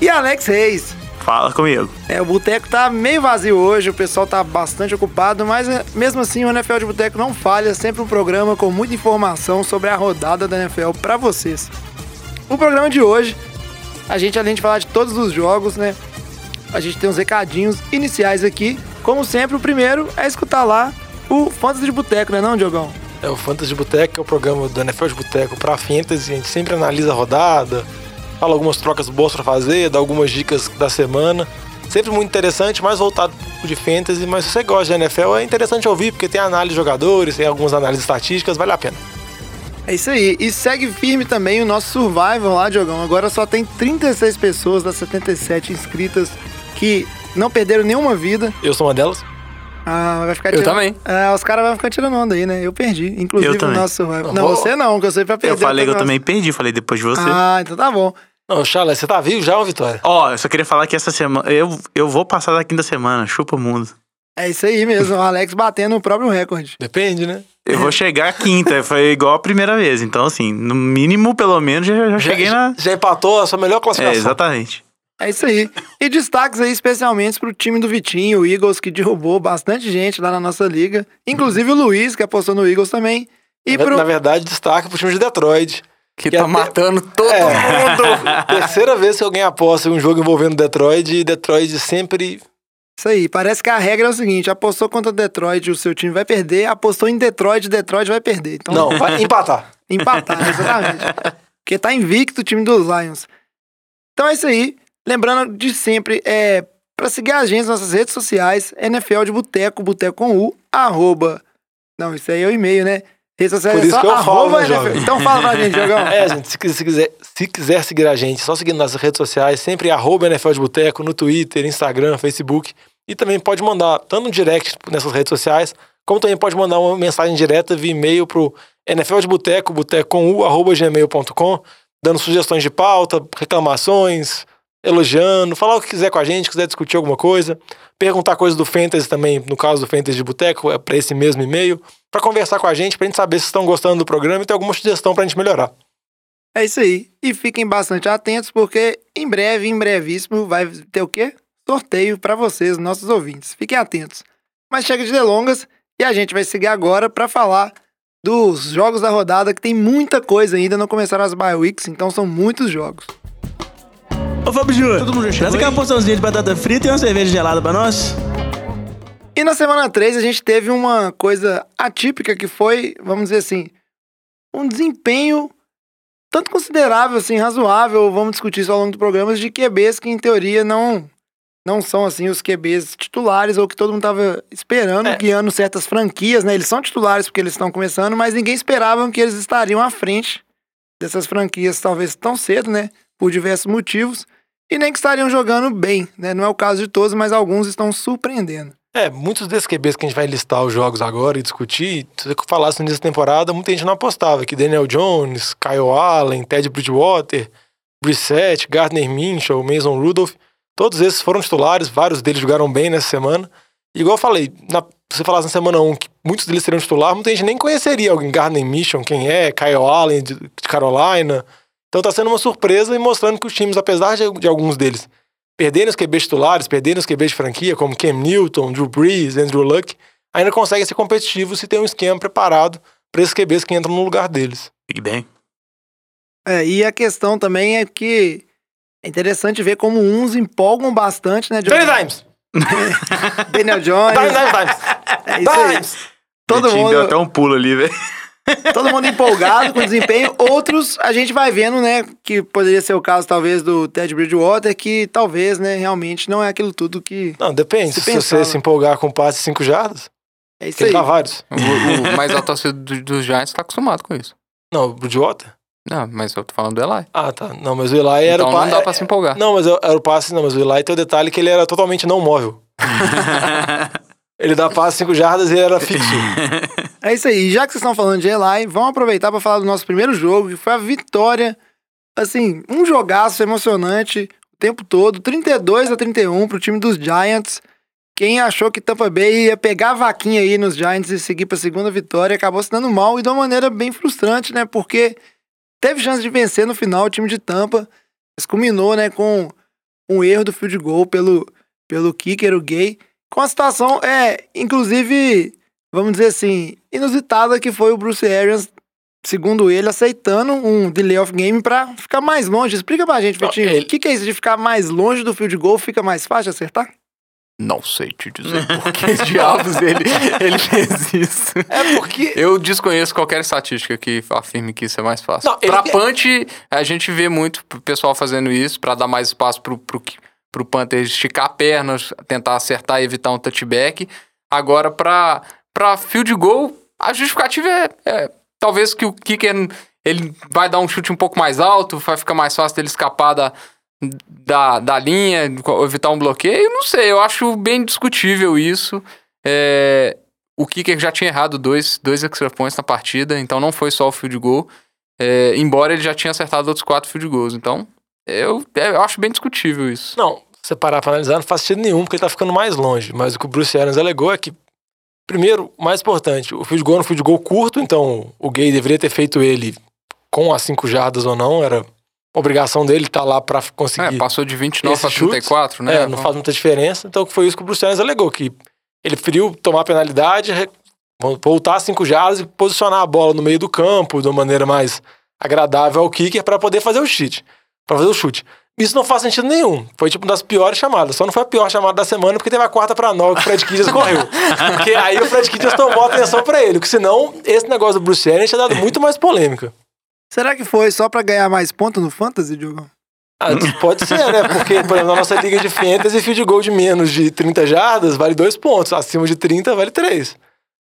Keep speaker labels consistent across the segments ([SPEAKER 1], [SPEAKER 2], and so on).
[SPEAKER 1] E Alex Reis.
[SPEAKER 2] Fala comigo.
[SPEAKER 1] É, o boteco tá meio vazio hoje, o pessoal tá bastante ocupado, mas é, mesmo assim o NFL de Boteco não falha, sempre um programa com muita informação sobre a rodada da NFL pra vocês. O programa de hoje, a gente além de falar de todos os jogos, né, a gente tem uns recadinhos iniciais aqui. Como sempre, o primeiro é escutar lá o Fantasy de Boteco, né não, Diogão?
[SPEAKER 3] É o Fantasy de Boteco, é o programa do NFL de Boteco pra Fantasy. A gente sempre analisa a rodada, fala algumas trocas boas pra fazer, dá algumas dicas da semana. Sempre muito interessante, mais voltado pro de Fantasy. Mas se você gosta de NFL, é interessante ouvir, porque tem análise de jogadores, tem algumas análises estatísticas, vale a pena.
[SPEAKER 1] É isso aí. E segue firme também o nosso Survival lá, Diogão. Agora só tem 36 pessoas das 77 inscritas que não perderam nenhuma vida.
[SPEAKER 3] Eu sou uma delas.
[SPEAKER 1] Ah, vai ficar
[SPEAKER 4] Eu
[SPEAKER 1] tirando...
[SPEAKER 4] também.
[SPEAKER 1] Ah, os caras vão ficar tirando onda aí, né? Eu perdi. Inclusive
[SPEAKER 2] Eu
[SPEAKER 1] o
[SPEAKER 2] também.
[SPEAKER 1] nosso Survival.
[SPEAKER 3] Não,
[SPEAKER 1] Não,
[SPEAKER 3] vou-
[SPEAKER 1] você não, que eu sei pra perder.
[SPEAKER 2] Eu falei que eu
[SPEAKER 1] até
[SPEAKER 2] também perdi, falei depois de você.
[SPEAKER 1] Ah, então tá bom.
[SPEAKER 3] Não, Charles, você tá vivo já, ô Vitória?
[SPEAKER 2] Ó, eu só queria falar que essa semana. Eu, eu vou passar da quinta semana, chupa o mundo.
[SPEAKER 1] É isso aí mesmo, o Alex batendo o próprio recorde.
[SPEAKER 3] Depende, né?
[SPEAKER 2] Eu vou chegar à quinta, foi igual a primeira vez. Então, assim, no mínimo, pelo menos, já, já cheguei na.
[SPEAKER 3] já empatou a sua melhor
[SPEAKER 2] É,
[SPEAKER 3] classificação.
[SPEAKER 2] exatamente.
[SPEAKER 1] É isso aí. E destaques aí especialmente pro time do Vitinho, o Eagles, que derrubou bastante gente lá na nossa liga. Inclusive o Luiz, que apostou no Eagles também. E
[SPEAKER 3] Na-
[SPEAKER 1] pro...
[SPEAKER 3] Na verdade, destaque pro time de Detroit.
[SPEAKER 4] Que
[SPEAKER 3] Que
[SPEAKER 4] tá
[SPEAKER 3] até-
[SPEAKER 4] matando todo
[SPEAKER 3] É.
[SPEAKER 4] mundo.
[SPEAKER 3] Terceira vez que alguém aposta em um jogo envolvendo Detroit e Detroit sempre.
[SPEAKER 1] Isso aí, parece que a regra é o seguinte: apostou contra o Detroit, o seu time vai perder, apostou em Detroit, Detroit vai perder. Então,
[SPEAKER 3] Não, vai empatar.
[SPEAKER 1] empatar, exatamente. Porque tá invicto o time dos Lions. Então é isso aí. Lembrando de sempre, é para seguir a gente nas nossas redes sociais, NFL de Boteco, Boteco com U, arroba. Não, isso aí é o e-mail, né? Redes sociais
[SPEAKER 3] Por
[SPEAKER 1] é
[SPEAKER 3] isso
[SPEAKER 1] só
[SPEAKER 3] que eu falo,
[SPEAKER 1] arroba
[SPEAKER 3] né,
[SPEAKER 1] NFL. Então fala pra gente, Diogão.
[SPEAKER 3] É, gente, se, quis- se quiser, se quiser seguir a gente, só seguindo nas redes sociais, sempre arroba NFL de Boteco, no Twitter, Instagram, Facebook. E também pode mandar tanto no direct nessas redes sociais, como também pode mandar uma mensagem direta via e-mail pro NFL de Boteco, boteco com u, arroba gmail.com, dando sugestões de pauta, reclamações, elogiando, falar o que quiser com a gente, quiser discutir alguma coisa, perguntar coisas do Fantasy também, no caso do Fantasy de Boteco, é para esse mesmo e-mail, para conversar com a gente, pra gente saber se estão gostando do programa e ter alguma sugestão pra gente melhorar.
[SPEAKER 1] É isso aí. E fiquem bastante atentos, porque em breve, em brevíssimo, vai ter o quê? Sorteio para vocês, nossos ouvintes. Fiquem atentos. Mas chega de delongas e a gente vai seguir agora para falar dos jogos da rodada, que tem muita coisa ainda, não começaram as bye weeks, então são muitos jogos.
[SPEAKER 5] Ô Fábio Júnior,
[SPEAKER 6] Todo mundo já chegou
[SPEAKER 5] traz aqui uma
[SPEAKER 6] aí?
[SPEAKER 5] porçãozinha de batata frita e uma cerveja gelada pra nós.
[SPEAKER 1] E na semana 3 a gente teve uma coisa atípica que foi, vamos dizer assim, um desempenho tanto considerável, assim, razoável, vamos discutir isso ao longo do programa, de QBs que em teoria não não são assim os QBs titulares ou que todo mundo tava esperando,
[SPEAKER 3] É.
[SPEAKER 1] guiando certas franquias, né? Eles são titulares porque eles estão começando, mas ninguém esperava que eles estariam à frente dessas franquias talvez tão cedo, né? Por diversos motivos. E nem que estariam jogando bem, né? Não é o caso de todos, mas alguns estão surpreendendo.
[SPEAKER 3] É, muitos desses QBs que a gente vai listar os jogos agora e discutir, se você falasse no início da temporada, muita gente não apostava, que Daniel Jones, Kyle Allen, Ted Bridgewater, Brissett, Gardner Minshew, Mason Rudolph, todos esses foram titulares, vários deles jogaram bem nessa semana. E igual eu falei, na, se você falasse na semana 1 que muitos deles seriam titular, muita gente nem conheceria alguém, Gardner Minshew, quem é, Kyle Allen, de Carolina. Então tá sendo uma surpresa e mostrando que os times, apesar de, de alguns deles perderem os QBs titulares, perderem os QBs de franquia, como Cam Newton, Drew Brees, Andrew Luck, ainda conseguem ser competitivos se tem um esquema preparado para esses QBs que entram no lugar deles.
[SPEAKER 2] Big Bang.
[SPEAKER 1] É, e a questão também é que é interessante ver como uns empolgam bastante, né?
[SPEAKER 3] Danny Dimes!
[SPEAKER 1] Daniel Jones.
[SPEAKER 3] Dimes, Dimes, Dimes!
[SPEAKER 1] É isso aí.
[SPEAKER 3] Dimes!
[SPEAKER 1] Todo
[SPEAKER 2] Vitinho deu
[SPEAKER 1] mundo,
[SPEAKER 2] até um pulo ali, velho.
[SPEAKER 1] Todo mundo empolgado com o desempenho. Outros a gente vai vendo, né? Que poderia ser o caso, talvez, do Ted Bridgewater, que talvez, né, realmente não é aquilo tudo que.
[SPEAKER 3] Não, depende.
[SPEAKER 1] Se
[SPEAKER 3] Se, você se empolgar com passe de 5 jardas,
[SPEAKER 1] É isso
[SPEAKER 3] que
[SPEAKER 1] aí.
[SPEAKER 3] ele dá vários.
[SPEAKER 4] O, o mais alto do- dos Giants tá acostumado com isso.
[SPEAKER 3] Não, o Bridgewater?
[SPEAKER 4] Não, mas eu tô falando do Eli.
[SPEAKER 3] Ah, tá. Não, mas o Eli era
[SPEAKER 4] Então
[SPEAKER 3] o pa-
[SPEAKER 4] não dá pra se empolgar.
[SPEAKER 3] Não, mas era o passe, não, mas o Eli tem o detalhe que ele era totalmente não móvel. ele dá passe 5 jardas e ele era fixo.
[SPEAKER 1] É isso aí. Já que vocês estão falando de Eli, vamos aproveitar para falar do nosso primeiro jogo, que foi a vitória. Assim, um jogaço emocionante o tempo todo. 32 a 31 pro time dos Giants. Quem achou que Tampa Bay ia pegar a vaquinha aí nos Giants e seguir para a segunda vitória acabou se dando mal e de uma maneira bem frustrante, né? Porque teve chance de vencer no final o time de Tampa. Mas culminou, né, com um erro do field goal pelo, pelo kicker, o Gay. Com a situação, é, inclusive, vamos dizer assim, inusitada que foi o Bruce Arians, segundo ele, aceitando um delay of game pra ficar mais longe. Explica pra gente,
[SPEAKER 3] Não,
[SPEAKER 1] Vitinho,
[SPEAKER 3] ele-
[SPEAKER 1] o que, que é isso de ficar mais longe do field goal, fica mais fácil acertar?
[SPEAKER 4] Não sei te dizer por que diabos ele, ele fez isso.
[SPEAKER 3] É porque.
[SPEAKER 4] Eu desconheço qualquer estatística que afirme que isso é mais fácil.
[SPEAKER 3] Não, ele-
[SPEAKER 4] pra punch, a gente vê muito o pessoal fazendo isso pra dar mais espaço pro, pro, pro Panther esticar a perna, tentar acertar e evitar um touchback. Agora, pra, pra field goal, a justificativa é, é talvez que o kicker ele vai dar um chute um pouco mais alto, vai ficar mais fácil dele escapar da, da, da linha, evitar um bloqueio. Não sei, eu acho bem discutível isso. É, o kicker já tinha errado dois, dois extra points na partida, então não foi só o field goal. É, embora ele já tinha acertado outros quatro field goals. Então, eu, é, eu acho bem discutível isso.
[SPEAKER 3] Não, se você parar pra analisar, não faz sentido nenhum, porque ele tá ficando mais longe. Mas o que o Bruce Arians alegou é que, primeiro, o mais importante, o field goal era um field goal curto, então o Gay deveria ter feito ele com as 5 jardas ou não, era obrigação dele estar lá pra conseguir.
[SPEAKER 4] É, passou de 29
[SPEAKER 3] Esses
[SPEAKER 4] para
[SPEAKER 3] chutes,
[SPEAKER 4] 34, né?
[SPEAKER 3] É, não faz muita diferença. Então foi isso que o Bruce Arians alegou, que ele preferiu tomar penalidade, re- voltar cinco jardas e posicionar a bola no meio do campo de uma maneira mais agradável ao kicker para poder fazer o chute. Para fazer o chute. Isso não faz sentido nenhum. Foi tipo uma das piores chamadas. Só não foi a pior chamada da semana porque teve a quarta para nove que o Fred Kitchens correu. Porque aí o Fred Kitchens tomou atenção para ele. Porque senão esse negócio do Bruce Arians tinha dado muito mais polêmica.
[SPEAKER 1] Será que foi só pra ganhar mais pontos no Fantasy, Diogo?
[SPEAKER 3] Ah, pode ser, né? Porque, por exemplo, na nossa liga de fantasy, field goal de menos de 30 jardas vale 2 pontos. Acima de 30 vale 3.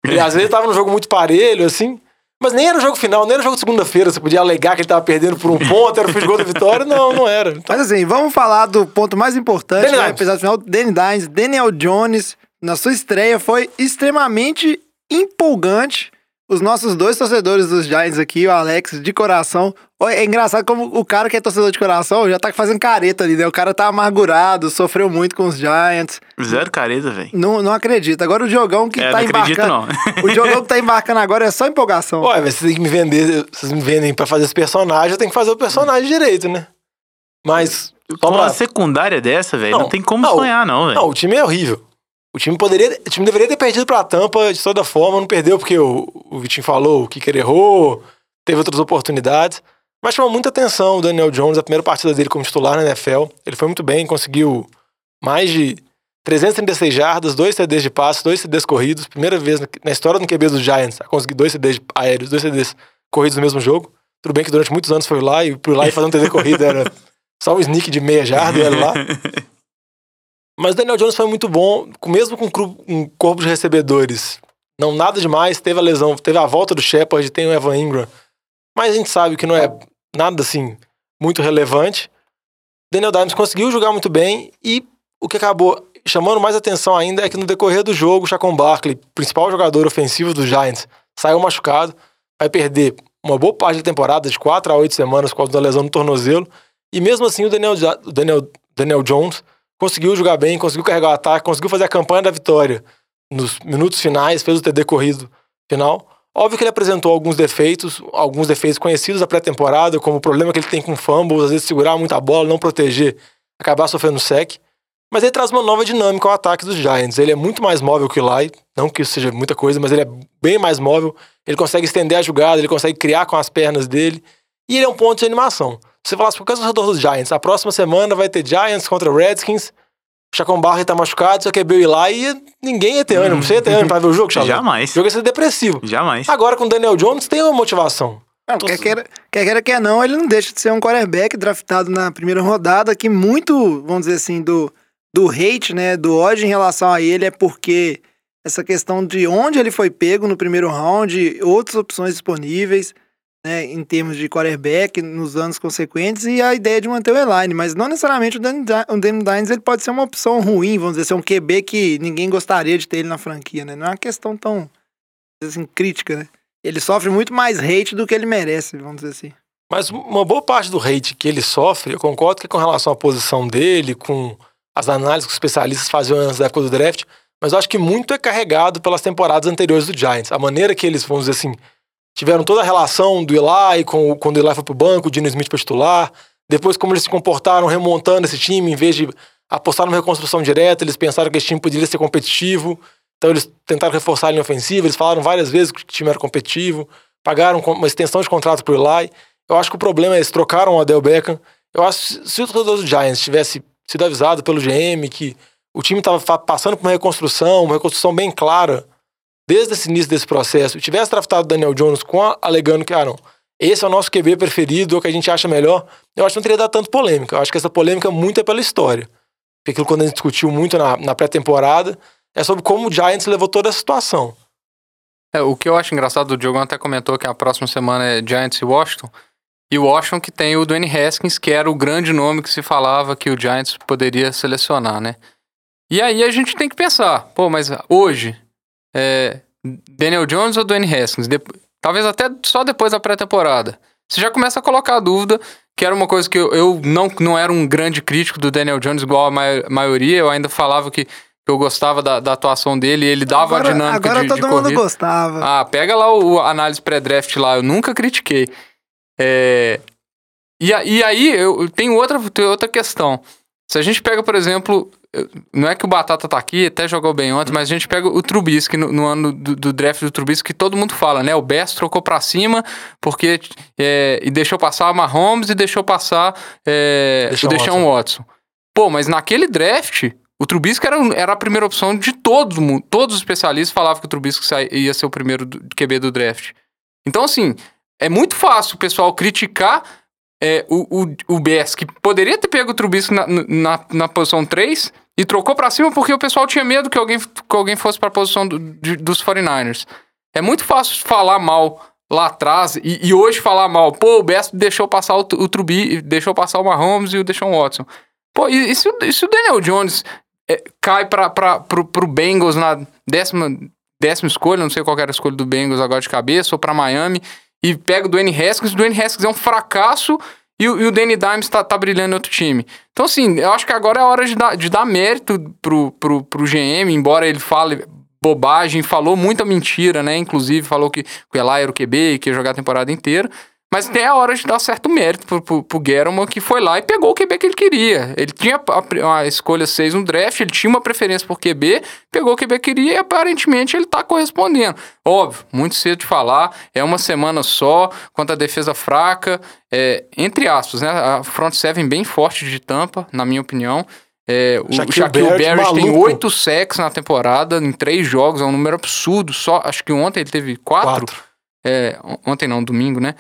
[SPEAKER 3] E às vezes tava num jogo muito parelho, assim. Mas nem era o jogo final, nem era o jogo de segunda-feira. Você podia alegar que ele tava perdendo por um ponto, era o field goal da vitória. Não, não era. Então,
[SPEAKER 1] Mas assim, vamos falar do ponto mais importante,
[SPEAKER 3] Danny
[SPEAKER 1] né? Apesar do final, Danny Dimes, Daniel Jones, na sua estreia, foi extremamente empolgante. Os nossos dois torcedores dos Giants aqui, o Alex, de coração. É engraçado como o cara que é torcedor de coração já tá fazendo careta ali, né? O cara tá amargurado, sofreu muito com os Giants.
[SPEAKER 2] Zero careta, velho.
[SPEAKER 1] Não, não acredito. Agora o Diogão que
[SPEAKER 2] É,
[SPEAKER 1] tá
[SPEAKER 2] não acredito,
[SPEAKER 1] embarcando.
[SPEAKER 2] não.
[SPEAKER 1] O Diogão que tá embarcando agora é só empolgação.
[SPEAKER 3] Olha, vocês têm que me vender, vocês me vendem pra fazer esse personagem, eu tenho que fazer o personagem direito, né? Mas.
[SPEAKER 2] Com
[SPEAKER 3] pra-
[SPEAKER 2] uma secundária dessa, velho, não,
[SPEAKER 3] Não,
[SPEAKER 2] tem como
[SPEAKER 3] não,
[SPEAKER 2] sonhar, não, velho.
[SPEAKER 3] Não, o time é horrível. O time poderia, o time deveria ter perdido pra Tampa de toda forma, não perdeu porque o, o Vitinho falou, o Kicker errou, teve outras oportunidades. Mas chamou muita atenção o Daniel Jones, a primeira partida dele como titular na NFL. Ele foi muito bem, conseguiu mais de 336 jardas, dois CDs de passe, dois CDs corridos. Primeira vez na, história do QB dos Giants a conseguir dois CDs aéreos, dois CDs corridos no mesmo jogo. Tudo bem que durante muitos anos foi lá e pro lá e fazer um TD corrida era só um sneak de meia jarda e era lá. Mas o Daniel Jones foi muito bom, mesmo com um corpo de recebedores. Não nada demais, teve a lesão, teve a volta do Shepard, tem o Evan Ingram. Mas a gente sabe que não é nada assim muito relevante. Daniel Dimes conseguiu jogar muito bem e o que acabou chamando mais atenção ainda é que no decorrer do jogo, o Chacon Barkley, principal jogador ofensivo dos Giants, saiu machucado, vai perder uma boa parte da temporada, de 4 a 8 semanas, por causa da lesão no tornozelo. E mesmo assim, o Daniel, Daniel, Daniel Jones conseguiu jogar bem, conseguiu carregar o ataque, conseguiu fazer a campanha da vitória nos minutos finais, fez o TD corrido final. Óbvio que ele apresentou alguns defeitos, alguns defeitos conhecidos da pré-temporada, como o problema que ele tem com fumbles, às vezes segurar muito a bola, não proteger, acabar sofrendo sec. Mas ele traz uma nova dinâmica ao ataque dos Giants. Ele é muito mais móvel que o Eli, não que isso seja muita coisa, mas ele é bem mais móvel. Ele consegue estender a jogada, ele consegue criar com as pernas dele. E ele é um ponto de animação. Se você falasse para qualquer torcedor dos Giants, a próxima semana vai ter Giants contra Redskins, o Chacon Barkley tá machucado, só que é Bill Eli e ninguém ia ter ânimo. Você ia ter ânimo pra ver o jogo, Charles?
[SPEAKER 2] Jamais.
[SPEAKER 3] O jogo ia ser depressivo.
[SPEAKER 2] Jamais.
[SPEAKER 3] Agora com o Daniel Jones tem uma motivação.
[SPEAKER 1] Não, quer queira, quer queira, quer não, ele não deixa de ser um quarterback draftado na primeira rodada, que muito, vamos dizer assim, do, do hate, né, do ódio em relação a ele é porque essa questão de onde ele foi pego no primeiro round, outras opções disponíveis. Né, em termos de quarterback nos anos consequentes e a ideia de manter o Elaine, mas não necessariamente o Danny, o Dimes ele pode ser uma opção ruim, vamos dizer, ser um QB que ninguém gostaria de ter ele na franquia, né? Não é uma questão tão assim, crítica, né? Ele sofre muito mais hate do que ele merece, vamos dizer assim.
[SPEAKER 3] Mas uma boa parte do hate que ele sofre, eu concordo que é com relação à posição dele, com as análises que os especialistas faziam antes da época do draft, mas eu acho que muito é carregado pelas temporadas anteriores do Giants. A maneira que eles, vamos dizer assim, tiveram toda a relação do Eli, com, quando o Eli foi pro banco, o Dino Smith para titular, depois como eles se comportaram remontando esse time, em vez de apostar numa reconstrução direta, eles pensaram que esse time poderia ser competitivo, então eles tentaram reforçar a linha ofensiva, eles falaram várias vezes que o time era competitivo, pagaram uma extensão de contrato pro Eli. Eu acho que o problema é eles trocaram o Adel Beckham. Eu acho que se- se o torcedor do Giants tivesse sido avisado pelo GM que o time estava passando por uma reconstrução, uma reconstrução bem clara, desde esse início desse processo, tivesse draftado o Daniel Jones com a, alegando que, ah, não, esse é o nosso QB preferido, é o que a gente acha melhor, eu acho que não teria dado tanto polêmica. Eu acho que essa polêmica muito é pela história. Porque aquilo quando a gente discutiu muito na, na pré-temporada é sobre como o Giants levou toda a situação.
[SPEAKER 4] É, o que eu acho engraçado, o Diogo até comentou que a próxima semana é Giants e Washington. E o Washington que tem o Dwayne Haskins, que era o grande nome que se falava que o Giants poderia selecionar, né? E aí a gente tem que pensar, pô, mas hoje, é, Daniel Jones ou Dwayne Haskins? Dep- talvez até só depois da pré-temporada. Você já começa a colocar a dúvida, que era uma coisa que eu, eu não, não era um grande crítico do Daniel Jones, igual a mai- maioria, eu ainda falava que eu gostava da, da atuação dele, ele dava
[SPEAKER 1] agora,
[SPEAKER 4] a dinâmica
[SPEAKER 1] agora
[SPEAKER 4] de,
[SPEAKER 1] todo
[SPEAKER 4] de
[SPEAKER 1] mundo gostava.
[SPEAKER 4] Ah, pega lá o, a análise pré-draft lá, eu nunca critiquei. É, e, a- e aí eu tenho outra, tenho outra questão. Se a gente pega, por exemplo, não é que o Batata tá aqui, até jogou bem ontem, mas a gente pega o Trubisky no, no ano do, do draft do Trubisky, que todo mundo fala, né? O Best trocou pra cima porque é, e deixou passar o Mahomes e deixou passar é, o Deshaun Watson. Pô, mas naquele draft, o Trubisky era, era a primeira opção de todo mundo. Todos os especialistas falavam que o Trubisky ia ser o primeiro do- QB do draft. Então, assim, é muito fácil o pessoal criticar é, o, o, o Bears, que poderia ter pego o Trubisky na, na, na posição 3 e trocou pra cima porque o pessoal tinha medo que alguém, que alguém fosse pra posição do- de- dos 49ers. É muito fácil falar mal lá atrás e, e hoje falar mal. Pô, o Bears deixou passar o, o Trubi, deixou passar o Mahomes e o Deshaun Watson. Pô, e, e se, o- e se o Daniel Jones é, cai pra, pra, pro, pro Bengals na décima, décima escolha, não sei qual era a escolha do Bengals agora de cabeça, ou pra Miami, e pega o Dwayne Haskins, o Dwayne Haskins é um fracasso e, o- e o Danny Dimes tá, tá brilhando em outro time. Então, assim, eu acho que agora é hora de dar, de dar mérito pro, pro, pro GM, embora ele fale bobagem, falou muita mentira, né? Inclusive, falou que, que o Eli era o QB, que ia jogar a temporada inteira. Mas tem a hora de dar certo mérito pro, pro, pro Guerrero, que foi lá e pegou o QB que ele queria. Ele tinha a, a escolha 6 no draft, ele tinha uma preferência por QB, pegou o QB que queria e aparentemente ele tá correspondendo. Óbvio, muito cedo de falar, é uma semana só, contra a defesa fraca, é, entre aspas, né? A front seven bem forte de tampa, na minha opinião. É, o
[SPEAKER 3] Shaquille
[SPEAKER 4] Shaquille
[SPEAKER 3] Barrett,
[SPEAKER 4] Barrett tem oito sacks na temporada, em três jogos, é um número absurdo. Só, acho que ontem ele teve quatro.
[SPEAKER 3] Quatro.
[SPEAKER 4] É, on- ontem não, domingo, né?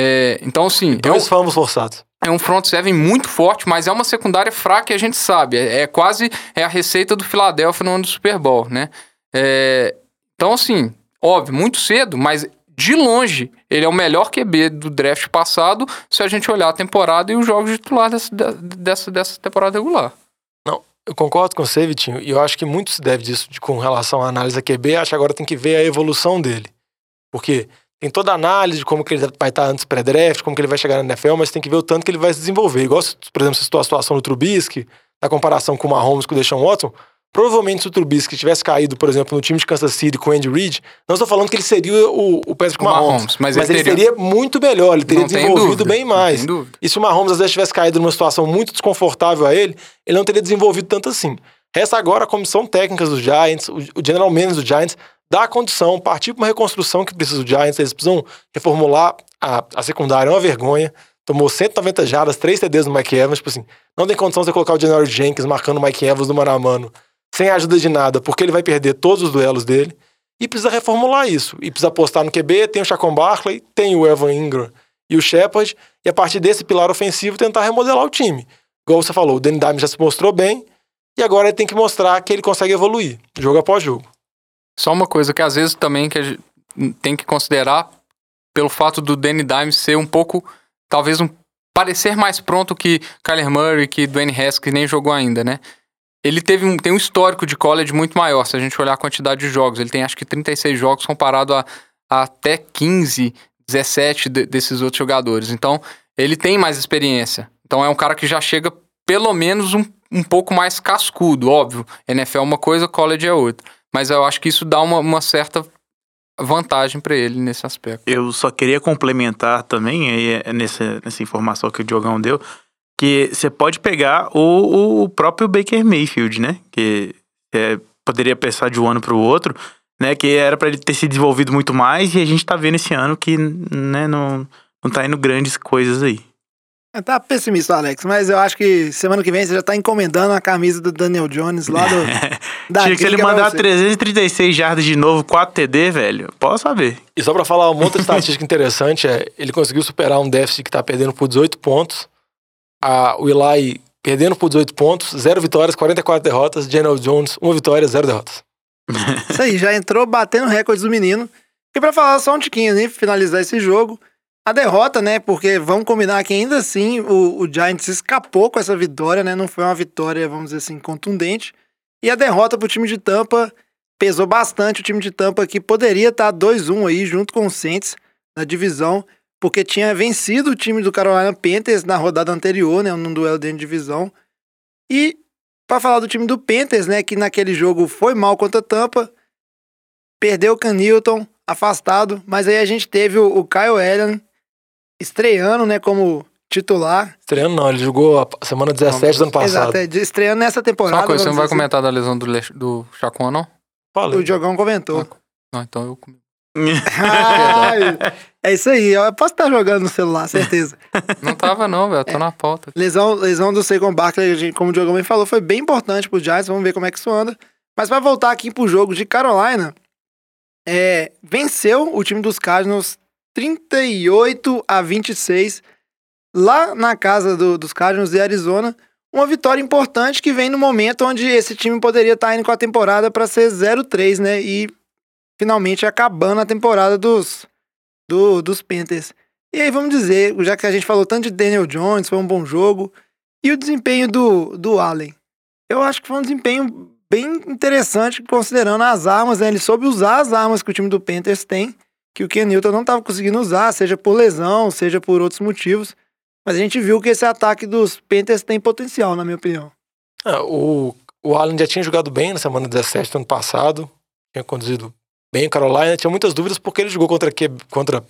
[SPEAKER 4] É, então, assim, é um,
[SPEAKER 3] Dois famos forçados.
[SPEAKER 4] é um front seven muito forte, mas é uma secundária fraca e a gente sabe. É, é quase é a receita do Philadelphia no ano do Super Bowl, né? É, então, assim, óbvio, muito cedo, mas de longe ele é o melhor QB do draft passado se a gente olhar a temporada e os jogos de titular dessa, dessa, dessa temporada regular.
[SPEAKER 3] Eu concordo com você, Vitinho, e eu acho que muito se deve disso de- com relação à análise da QB. Acho que agora tem que ver a evolução dele. Porque tem toda a análise de como que ele vai estar antes pré-draft, como que ele vai chegar na NFL, mas tem que ver o tanto que ele vai se desenvolver. Igual, por exemplo, se a situação do Trubisky, na comparação com o Mahomes com o Deshaun Watson, provavelmente se o Trubisky tivesse caído, por exemplo, no time de Kansas City com o Andy Reid, não estou falando que ele seria o, o Patrick
[SPEAKER 4] O
[SPEAKER 3] Mahomes,
[SPEAKER 4] Mahomes, mas
[SPEAKER 3] mas,
[SPEAKER 4] ele
[SPEAKER 3] seria muito melhor, ele teria desenvolvido
[SPEAKER 4] dúvida,
[SPEAKER 3] bem mais. E se o Mahomes às vezes tivesse caído numa situação muito desconfortável a ele, ele não teria desenvolvido tanto assim. Resta agora a comissão técnica dos Giants, o o general manager dos Giants, dar a condição, partir para uma reconstrução que precisa dos Giants, eles precisam reformular a, a secundária, é uma vergonha. Tomou 190 jardas, 3 TDs no Mike Evans, tipo assim, não tem condição de você colocar o January Jenkins marcando o Mike Evans no mano a mano, sem a ajuda de nada, porque ele vai perder todos os duelos dele. E precisa reformular isso. E precisa apostar no QB, tem o Chacon Barkley, tem o Evan Ingram e o Shepard, e a partir desse pilar ofensivo tentar remodelar o time. Igual você falou, o Danny Dimes já se mostrou bem, e agora ele tem que mostrar que ele consegue evoluir, jogo após jogo.
[SPEAKER 4] Só uma coisa que às vezes também que a gente tem que considerar pelo fato do Danny Dimes ser um pouco, talvez um parecer mais pronto que Kyler Murray, que Dwayne Haskins, nem jogou ainda, né? Ele teve um, tem um histórico de college muito maior, se a gente olhar a quantidade de jogos. Ele tem acho que 36 jogos comparado a, a até 15, 17 de, desses outros jogadores. Então, ele tem mais experiência. Então, é um cara que já chega pelo menos um, um pouco mais cascudo, óbvio. NFL é uma coisa, college é outra. Mas eu acho que isso dá uma, uma certa vantagem para ele nesse aspecto.
[SPEAKER 2] Eu só queria complementar também aí, é, nessa, nessa informação que o Diogão deu, que você pode pegar o, o próprio Baker Mayfield, né? Que é, poderia pensar de um ano para o outro, né? Que era para ele ter se desenvolvido muito mais e a gente tá vendo esse ano que né, não, não tá indo grandes coisas aí.
[SPEAKER 1] Tá pessimista, Alex, mas eu acho que semana que vem você já tá encomendando a camisa do Daniel Jones lá do. da
[SPEAKER 2] Tinha que se ele mandar
[SPEAKER 1] você.
[SPEAKER 2] 336 jardas de novo, 4 TD, velho, posso saber.
[SPEAKER 3] E só pra falar uma outra estatística interessante, é ele conseguiu superar um déficit que tá perdendo por 18 pontos. A, o Eli perdendo por 18 pontos, 0 vitórias, 44 derrotas. Daniel Jones, 1 vitória, 0 derrotas.
[SPEAKER 1] Isso aí, já entrou batendo recordes do menino. E pra falar só um tiquinho, né? Finalizar esse jogo. A derrota, né? Porque vamos combinar que ainda assim o, o Giants escapou com essa vitória, né? Não foi uma vitória, vamos dizer assim, contundente. E a derrota pro time de Tampa pesou bastante. O time de Tampa que poderia tá estar 2-1 aí, junto com o Saints, na divisão, porque tinha vencido o time do Carolina Panthers na rodada anterior, né? Num duelo dentro de divisão. E Pra falar do time do Panthers, né, que naquele jogo foi mal contra Tampa, perdeu o Canilton, afastado, mas aí a gente teve o, o Kyle Allen estreando, né, como titular.
[SPEAKER 3] Estreando não, ele jogou a semana 17 do ano passado.
[SPEAKER 1] Exato, é, de- estreando nessa
[SPEAKER 4] Só
[SPEAKER 1] temporada.
[SPEAKER 4] uma coisa, você não vai
[SPEAKER 1] dizer
[SPEAKER 4] comentar da lesão do, Le- do Chacon, não?
[SPEAKER 3] Falei.
[SPEAKER 1] assim. O Diogão comentou.
[SPEAKER 4] Não, então eu comi.
[SPEAKER 1] Ai, é isso aí, eu posso estar jogando no celular, certeza.
[SPEAKER 4] Não tava, não, velho. Eu tô na pauta.
[SPEAKER 1] Lesão, lesão do Saquon Barkley, como o Diogão bem falou, foi bem importante pro Giants. Vamos ver como é que isso anda. Mas para voltar aqui pro jogo de Carolina, é, venceu o time dos Cardinals 38 a 26 lá na casa do- dos Cardinals de Arizona. Uma vitória importante que vem no momento onde esse time poderia estar indo com a temporada para ser 0-3, né? E finalmente acabando a temporada dos, do- dos Panthers. E aí, vamos dizer, já que a gente falou tanto de Daniel Jones, foi um bom jogo. E o desempenho do, do Allen? Eu acho que foi um desempenho bem interessante, considerando as armas, né? Ele soube usar as armas que o time do Panthers tem, que o Ken Newton não estava conseguindo usar, seja por lesão, seja por outros motivos. Mas a gente viu que esse ataque dos Panthers tem potencial, na minha opinião.
[SPEAKER 3] Ah, o, o Allen já tinha jogado bem na semana 17 do ano passado, tinha conduzido bem o Carolina, tinha muitas dúvidas porque ele jogou contra, que- contra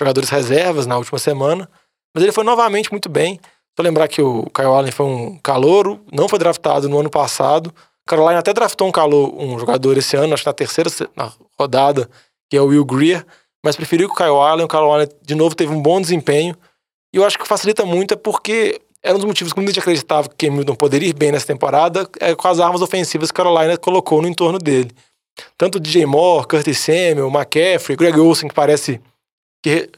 [SPEAKER 3] jogadores reservas na última semana, mas ele foi novamente muito bem. Só lembrar que o Kyle Allen foi um calouro, não foi draftado no ano passado. Carolina até draftou um calor, um jogador esse ano, acho que na terceira na rodada, que é o Will Greer, mas preferiu que o Kyle Allen. O Kyle Allen, de novo, teve um bom desempenho. E eu acho que facilita muito é porque era um dos motivos que muita gente acreditava que Hamilton poderia ir bem nessa temporada é com as armas ofensivas que a Carolina colocou no entorno dele. Tanto o DJ Moore, Curtis Samuel, McCaffrey, Greg Olsen, que parece que,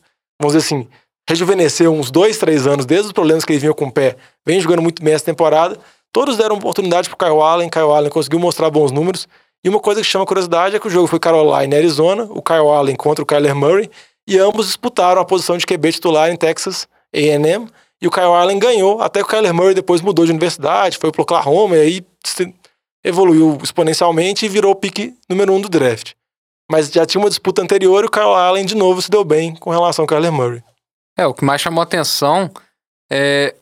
[SPEAKER 3] vamos dizer assim, rejuvenesceu uns dois, três anos, desde os problemas que ele vinha com o pé, vem jogando muito bem essa temporada. Todos deram oportunidade pro Kyle Allen, Kyle Allen conseguiu mostrar bons números. E uma coisa que chama curiosidade é que o jogo foi Carolina e Arizona, o Kyle Allen contra o Kyler Murray, e ambos disputaram a posição de QB titular em Texas A&M, e o Kyle Allen ganhou, até que o Kyler Murray depois mudou de universidade, foi pro Oklahoma, e aí evoluiu exponencialmente e virou o pique número um do draft. Mas já tinha uma disputa anterior e o Kyle Allen de novo se deu bem com relação ao Kyler Murray.
[SPEAKER 4] É, o que mais chamou atenção é.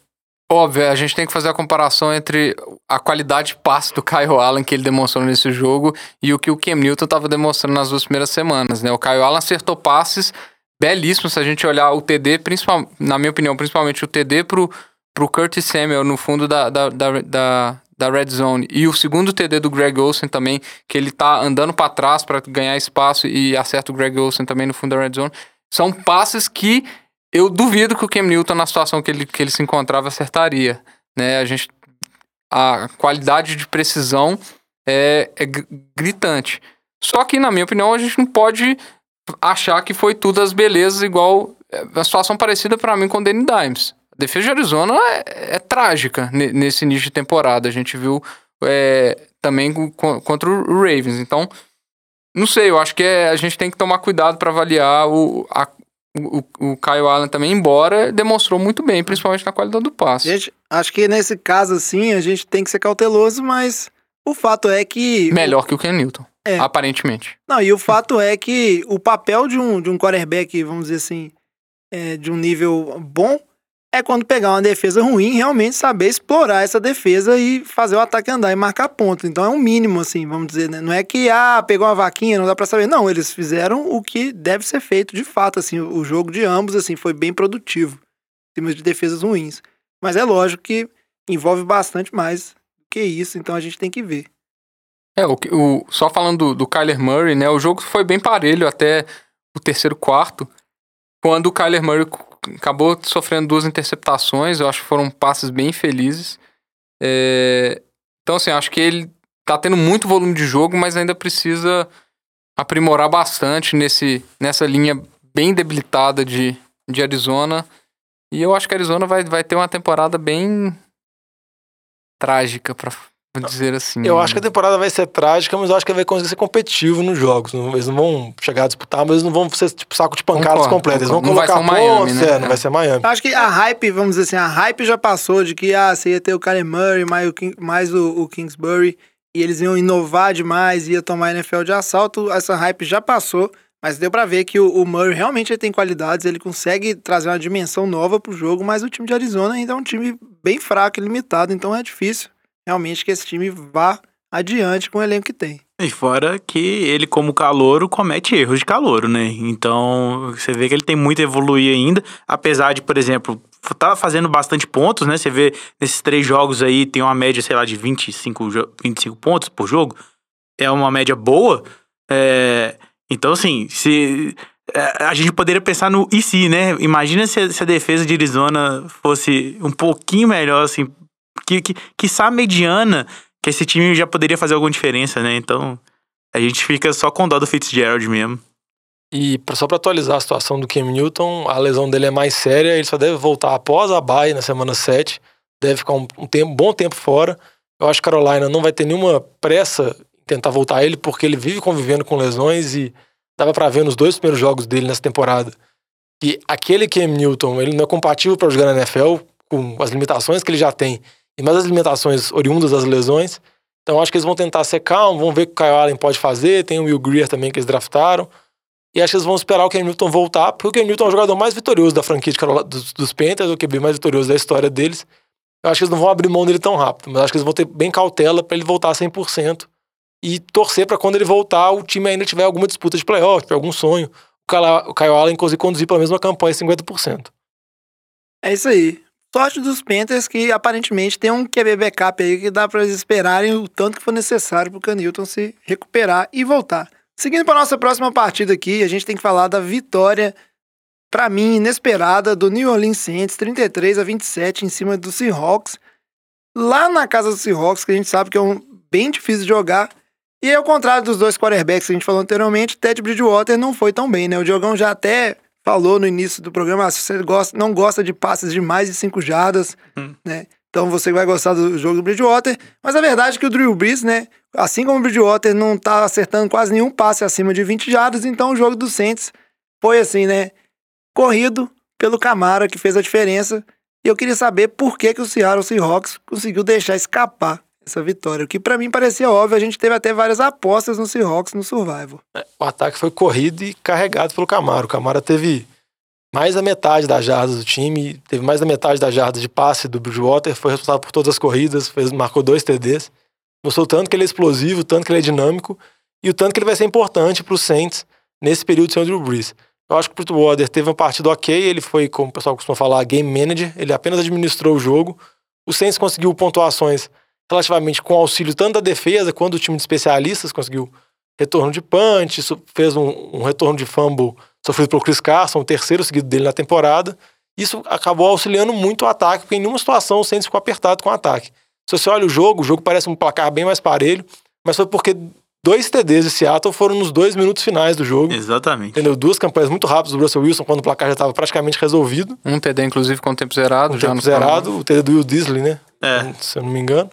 [SPEAKER 4] Óbvio, a gente tem que fazer a comparação entre a qualidade de passe do Kyle Allen que ele demonstrou nesse jogo e o que o Cam Newton estava demonstrando nas duas primeiras semanas, né? O Kyle Allen acertou passes belíssimos se a gente olhar o TD, principal, na minha opinião, principalmente o TD pro, pro Curtis Samuel no fundo da, da, da, da, da red zone e o segundo TD do Greg Olsen também, que ele tá andando para trás para ganhar espaço e acerta o Greg Olsen também no fundo da red zone. São passes que eu duvido que o Cam Newton, na situação que ele, que ele se encontrava, acertaria. Né? A gente. A qualidade de precisão é, é gr- gritante. Só que, na minha opinião, a gente não pode achar que foi tudo as belezas, igual. é, A situação parecida para mim com o Danny Dimes. A defesa de Arizona é, é trágica ne- nesse início de temporada. A gente viu é, também co- contra o Ravens. Então, não sei, eu acho que é- a gente tem que tomar cuidado para avaliar o, a- o, o Kyle Allen também, embora demonstrou muito bem, principalmente na qualidade do passe.
[SPEAKER 1] Gente, acho que nesse caso, assim, a gente tem que ser cauteloso, mas o fato é que.
[SPEAKER 4] Melhor que o Ken Newton,
[SPEAKER 1] É.
[SPEAKER 4] aparentemente.
[SPEAKER 1] Não, e o fato é que o papel de um, de um quarterback, vamos dizer assim, é, de um nível bom, é quando pegar uma defesa ruim, realmente saber explorar essa defesa e fazer o ataque andar e marcar ponto. Então é um mínimo, assim, vamos dizer, né? Não é que, ah, pegou uma vaquinha, não dá pra saber. Não, eles fizeram o que deve ser feito de fato, assim. O jogo de ambos, assim, foi bem produtivo, em cima de defesas ruins. Mas é lógico que envolve bastante mais que isso, então a gente tem que ver.
[SPEAKER 4] É, o, o- só falando do, do Kyler Murray, né? O jogo foi bem parelho até o terceiro quarto, quando o Kyler Murray acabou sofrendo duas interceptações, eu acho que foram passes bem felizes. É, então, assim, acho que ele tá tendo muito volume de jogo, mas ainda precisa aprimorar bastante nesse, nessa linha bem debilitada de, de Arizona. E eu acho que a Arizona vai, vai ter uma temporada bem trágica, pra dizer assim.
[SPEAKER 3] Eu acho que a temporada vai ser trágica, mas eu acho que vai conseguir ser competitivo nos jogos. Não- Eles não vão chegar a disputar, mas eles não vão ser tipo saco de pancadas
[SPEAKER 4] Concordo,
[SPEAKER 3] completas. Eles vão.
[SPEAKER 4] Não vai
[SPEAKER 3] colocar
[SPEAKER 4] ser o Miami,
[SPEAKER 3] pontos,
[SPEAKER 4] né?
[SPEAKER 3] é, não
[SPEAKER 4] É.
[SPEAKER 3] vai ser Miami.
[SPEAKER 1] Acho que a hype, vamos dizer assim, a hype já passou de que ah, você ia ter o Kyler Murray mais o, King- mais o, o Kingsbury e eles iam inovar demais, ia tomar a NFL de assalto. Essa hype já passou, mas deu pra ver que o, o Murray realmente tem qualidades, ele consegue trazer uma dimensão nova pro jogo, mas o time de Arizona ainda é um time bem fraco e limitado, então é difícil realmente que esse time vá adiante com o elenco que tem.
[SPEAKER 2] E fora que ele, como calouro, comete erros de calouro, né? Então, você vê que ele tem muito a evoluir ainda. Apesar de, por exemplo, tá fazendo bastante pontos, né? Você vê nesses três jogos aí, tem uma média, sei lá, de 25, jo- 25 pontos por jogo. É uma média boa. É, Então, assim, se. é, A gente poderia pensar no e se, né? Imagina se a, se a defesa de Arizona fosse um pouquinho melhor, assim, que, que, quiçá mediana, que esse time já poderia fazer alguma diferença, né? Então, a gente fica só com dó do Fitzgerald mesmo.
[SPEAKER 3] E só pra atualizar a situação do Cam Newton, a lesão dele é mais séria, ele só deve voltar após a bye na semana 7. Deve ficar um, um tempo, bom tempo fora. Eu acho que Carolina não vai ter nenhuma pressa tentar voltar ele, porque ele vive convivendo com lesões e dava pra ver nos dois primeiros jogos dele nessa temporada que aquele Cam Newton ele não é compatível para jogar na NFL com as limitações que ele já tem e mais as limitações oriundas das lesões. Então acho que eles vão tentar ser calmos, vão ver o que o Kyle Allen pode fazer, tem o Will Greer também que eles draftaram. E acho que eles vão esperar o Cam Newton voltar, porque o Cam Newton é o jogador mais vitorioso da franquia de Carolina, dos, dos Panthers, o QB mais vitorioso da história deles. Eu acho que eles não vão abrir mão dele tão rápido, mas acho que eles vão ter bem cautela para ele voltar 100% e torcer para quando ele voltar o time ainda tiver alguma disputa de playoff, algum sonho. O Kyle, o Allen conseguir conduzir pela mesma campanha 50%.
[SPEAKER 1] É isso aí. Sorte dos Panthers que aparentemente tem um QB backup aí que dá pra eles esperarem o tanto que for necessário pro Canilton se recuperar e voltar. Seguindo para nossa próxima partida aqui, a gente tem que falar da vitória, pra mim, inesperada, do New Orleans Saints, 33 a 27 em cima do Seahawks. Lá na casa do Seahawks, que a gente sabe que é um bem difícil de jogar. E ao contrário dos dois quarterbacks que a gente falou anteriormente, Ted Bridgewater não foi tão bem, né? O Diogão já até falou no início do programa, ah, se você gosta, não gosta de passes de mais de 5 jardas,
[SPEAKER 2] Hum.
[SPEAKER 1] né? Então você vai gostar do jogo do Bridgewater. Mas a verdade é que o Drew Brees, né? Assim como o Bridgewater não tá acertando quase nenhum passe acima de 20 jardas, então o jogo do Saints foi assim, né? Corrido pelo Camara, que fez a diferença. E eu queria saber por que, que o Seattle Seahawks conseguiu deixar escapar essa vitória. O que pra mim parecia óbvio, a gente teve até várias apostas no Seahawks no Survival.
[SPEAKER 3] O ataque foi corrido e carregado pelo Camaro. O Camara teve mais da metade das jardas do time, teve mais da metade das jardas de passe do Bridgewater, foi responsável por todas as corridas, fez, marcou dois TDs. Mostrou tanto que ele é explosivo, tanto que ele é dinâmico e o tanto que ele vai ser importante para os Saints nesse período sem o Drew Brees. Eu acho que o Bridgewater teve uma partida ok, ele foi, como o pessoal costuma falar, game manager, ele apenas administrou o jogo. O Saints conseguiu pontuações relativamente com auxílio tanto da defesa quanto do time de especialistas, conseguiu retorno de punch, fez um, um retorno de fumble sofrido pelo Chris Carson, o terceiro seguido dele na temporada. Isso acabou auxiliando muito o ataque, porque em nenhuma situação o Saints ficou apertado com o ataque. Se você olha o jogo, o jogo parece um placar bem mais parelho, mas foi porque dois TDs de Seattle foram nos dois minutos finais do jogo.
[SPEAKER 2] Exatamente.
[SPEAKER 3] Entendeu? Duas campanhas muito rápidas do Russell Wilson, quando o placar já estava praticamente resolvido.
[SPEAKER 4] Um TD, inclusive, com tempo zerado.
[SPEAKER 3] Um
[SPEAKER 4] já
[SPEAKER 3] tempo
[SPEAKER 4] no final.
[SPEAKER 3] zerado, o TD do Will Disley, né?
[SPEAKER 2] É.
[SPEAKER 3] Se eu não me engano.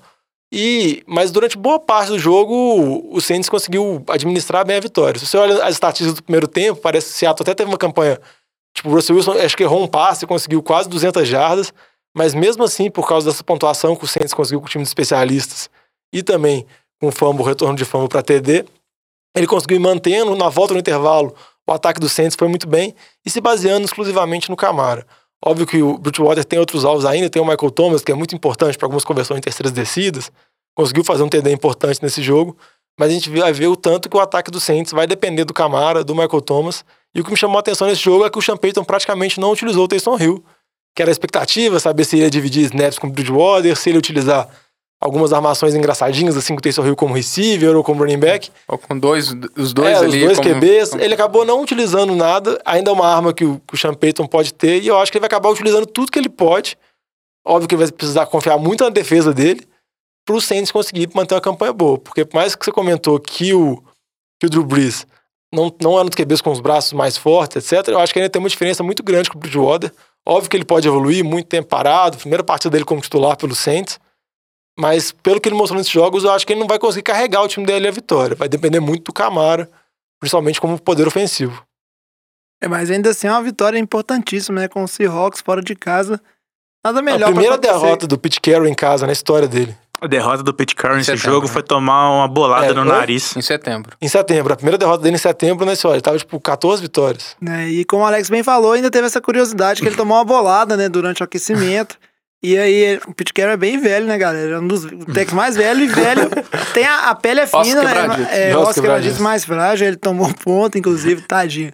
[SPEAKER 3] E, mas durante boa parte do jogo, o Saints conseguiu administrar bem a vitória. Se você olha as estatísticas do primeiro tempo, parece que o Seattle até teve uma campanha Tipo, o Russell Wilson acho que errou um passe e conseguiu quase 200 jardas, mas mesmo assim, por causa dessa pontuação que o Saints conseguiu com o time de especialistas e também com o fumble, retorno de fumble para TD, ele conseguiu ir mantendo na volta no intervalo. O ataque do Saints foi muito bem e se baseando exclusivamente no Camara. Óbvio que o Bridgewater tem outros alvos ainda, tem o Michael Thomas, que é muito importante para algumas conversões em terceiras descidas, conseguiu fazer um TD importante nesse jogo, mas a gente vai ver o tanto que o ataque do Saints vai depender do Camara, do Michael Thomas, e o que me chamou a atenção nesse jogo é que o Sean Payton praticamente não utilizou o Taysom Hill, que era a expectativa, saber se ele ia dividir snaps com o Bridgewater, se ele ia utilizar algumas armações engraçadinhas, assim, com o Taysom Hill como receiver ou como running back.
[SPEAKER 4] Ou com dois, os dois
[SPEAKER 3] é,
[SPEAKER 4] ali.
[SPEAKER 3] os dois
[SPEAKER 4] como-
[SPEAKER 3] QBs. Ele acabou não utilizando nada, ainda é uma arma que o, que o Sean Payton pode ter, e eu acho que ele vai acabar utilizando tudo que ele pode. Óbvio que ele vai precisar confiar muito na defesa dele, para o Saints conseguir manter uma campanha boa. Porque por mais que você comentou que o, que o Drew Brees não, não era um dos QBs com os braços mais fortes, etc., eu acho que ainda tem uma diferença muito grande com o Bridgewater. Óbvio que ele pode evoluir, muito tempo parado, primeira partida dele como titular pelo Saints, mas pelo que ele mostrou nesses jogos, eu acho que ele não vai conseguir carregar o time dele à vitória. Vai depender muito do Camara, principalmente como poder ofensivo.
[SPEAKER 1] É, mas ainda assim é uma vitória importantíssima, né? Com o Seahawks fora de casa. Nada melhor
[SPEAKER 3] a primeira derrota do Pete Carroll em casa na história dele.
[SPEAKER 2] A derrota do Pete Carroll nesse
[SPEAKER 4] Setembro,
[SPEAKER 2] jogo
[SPEAKER 4] né?
[SPEAKER 2] foi tomar uma bolada
[SPEAKER 3] É,
[SPEAKER 2] no nariz.
[SPEAKER 4] Em setembro.
[SPEAKER 3] Em setembro. A primeira derrota dele em setembro nesse olha, ele tava tipo 14 vitórias.
[SPEAKER 1] né? E como o Alex bem falou, ainda teve essa curiosidade que ele tomou uma bolada, né, durante o aquecimento. E aí, o Pete Carroll é bem velho, né, galera? É um dos techs mais velho e velho. Tem a, a pele é fina, né? É,
[SPEAKER 3] Ossos
[SPEAKER 1] ossos quebradiços
[SPEAKER 3] quebradiços.
[SPEAKER 1] mais frágil. Ele tomou ponto, inclusive, tadinho.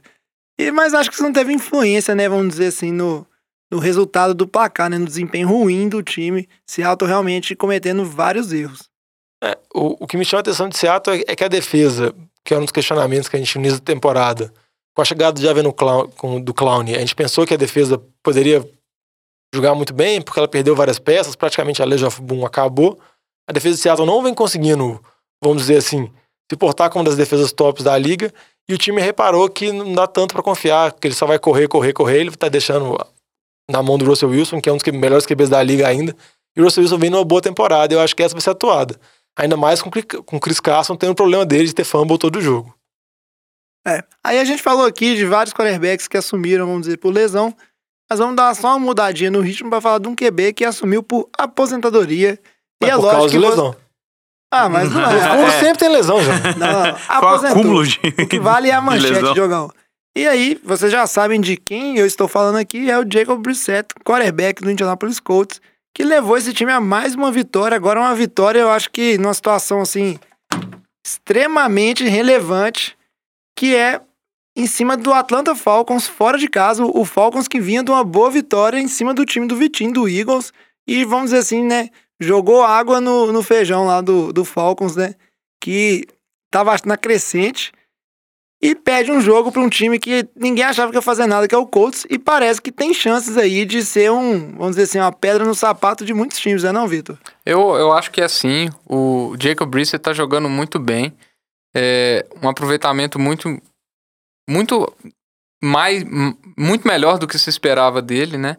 [SPEAKER 1] E, mas acho que isso não teve influência, né, vamos dizer assim, no, no resultado do placar, né? No desempenho ruim do time. Seattle realmente cometendo vários erros.
[SPEAKER 3] É, o, o que me chama a atenção de Seattle é, é que a defesa, que era um dos questionamentos que a gente início da temporada, com a chegada do Javen do Clown, a gente pensou que a defesa poderia jogar muito bem, porque ela perdeu várias peças, praticamente a Legion of Boom acabou. A defesa de Seattle não vem conseguindo, vamos dizer assim, se portar como uma das defesas tops da liga, e o time reparou que não dá tanto para confiar, que ele só vai correr, correr, correr, ele tá deixando na mão do Russell Wilson, que é um dos melhores QBs da liga ainda, e o Russell Wilson vem numa boa temporada, eu acho que essa vai ser atuada. Ainda mais com, com o Chris Carson tendo o problema dele de ter fumble todo o jogo.
[SPEAKER 1] É. Aí a gente falou aqui de vários quarterbacks que assumiram, vamos dizer, por lesão. Mas vamos dar só uma mudadinha no ritmo pra falar de um QB que assumiu por aposentadoria. E
[SPEAKER 3] Mas
[SPEAKER 1] é
[SPEAKER 3] por
[SPEAKER 1] lógico
[SPEAKER 3] causa
[SPEAKER 1] que
[SPEAKER 3] de
[SPEAKER 1] você-
[SPEAKER 3] lesão.
[SPEAKER 1] Ah, mas não
[SPEAKER 3] O
[SPEAKER 1] é.
[SPEAKER 3] fundo sempre tem lesão, já.
[SPEAKER 1] Não, não. Aposentou.
[SPEAKER 2] acúmulo de.
[SPEAKER 1] O que vale é a
[SPEAKER 2] de
[SPEAKER 1] manchete,
[SPEAKER 2] lesão.
[SPEAKER 1] Diogão. E aí, vocês já sabem de quem eu estou falando aqui, é o Jacob Brissett, quarterback do Indianapolis Colts, que levou esse time a mais uma vitória. Agora uma vitória, eu acho que numa situação, assim, extremamente relevante, que é em cima do Atlanta Falcons, fora de casa, o Falcons que vinha de uma boa vitória em cima do time do Vitinho, do Eagles, e vamos dizer assim, né, jogou água no, no feijão lá do, do Falcons, né, que tava na crescente, e perde um jogo para um time que ninguém achava que ia fazer nada, que é o Colts, e parece que tem chances aí de ser um, vamos dizer assim, uma pedra no sapato de muitos times, né não, Vitor?
[SPEAKER 4] Eu, eu acho que é assim. O Jacob Brissett tá jogando muito bem. É, um aproveitamento muito muito mais muito melhor do que se esperava dele, né?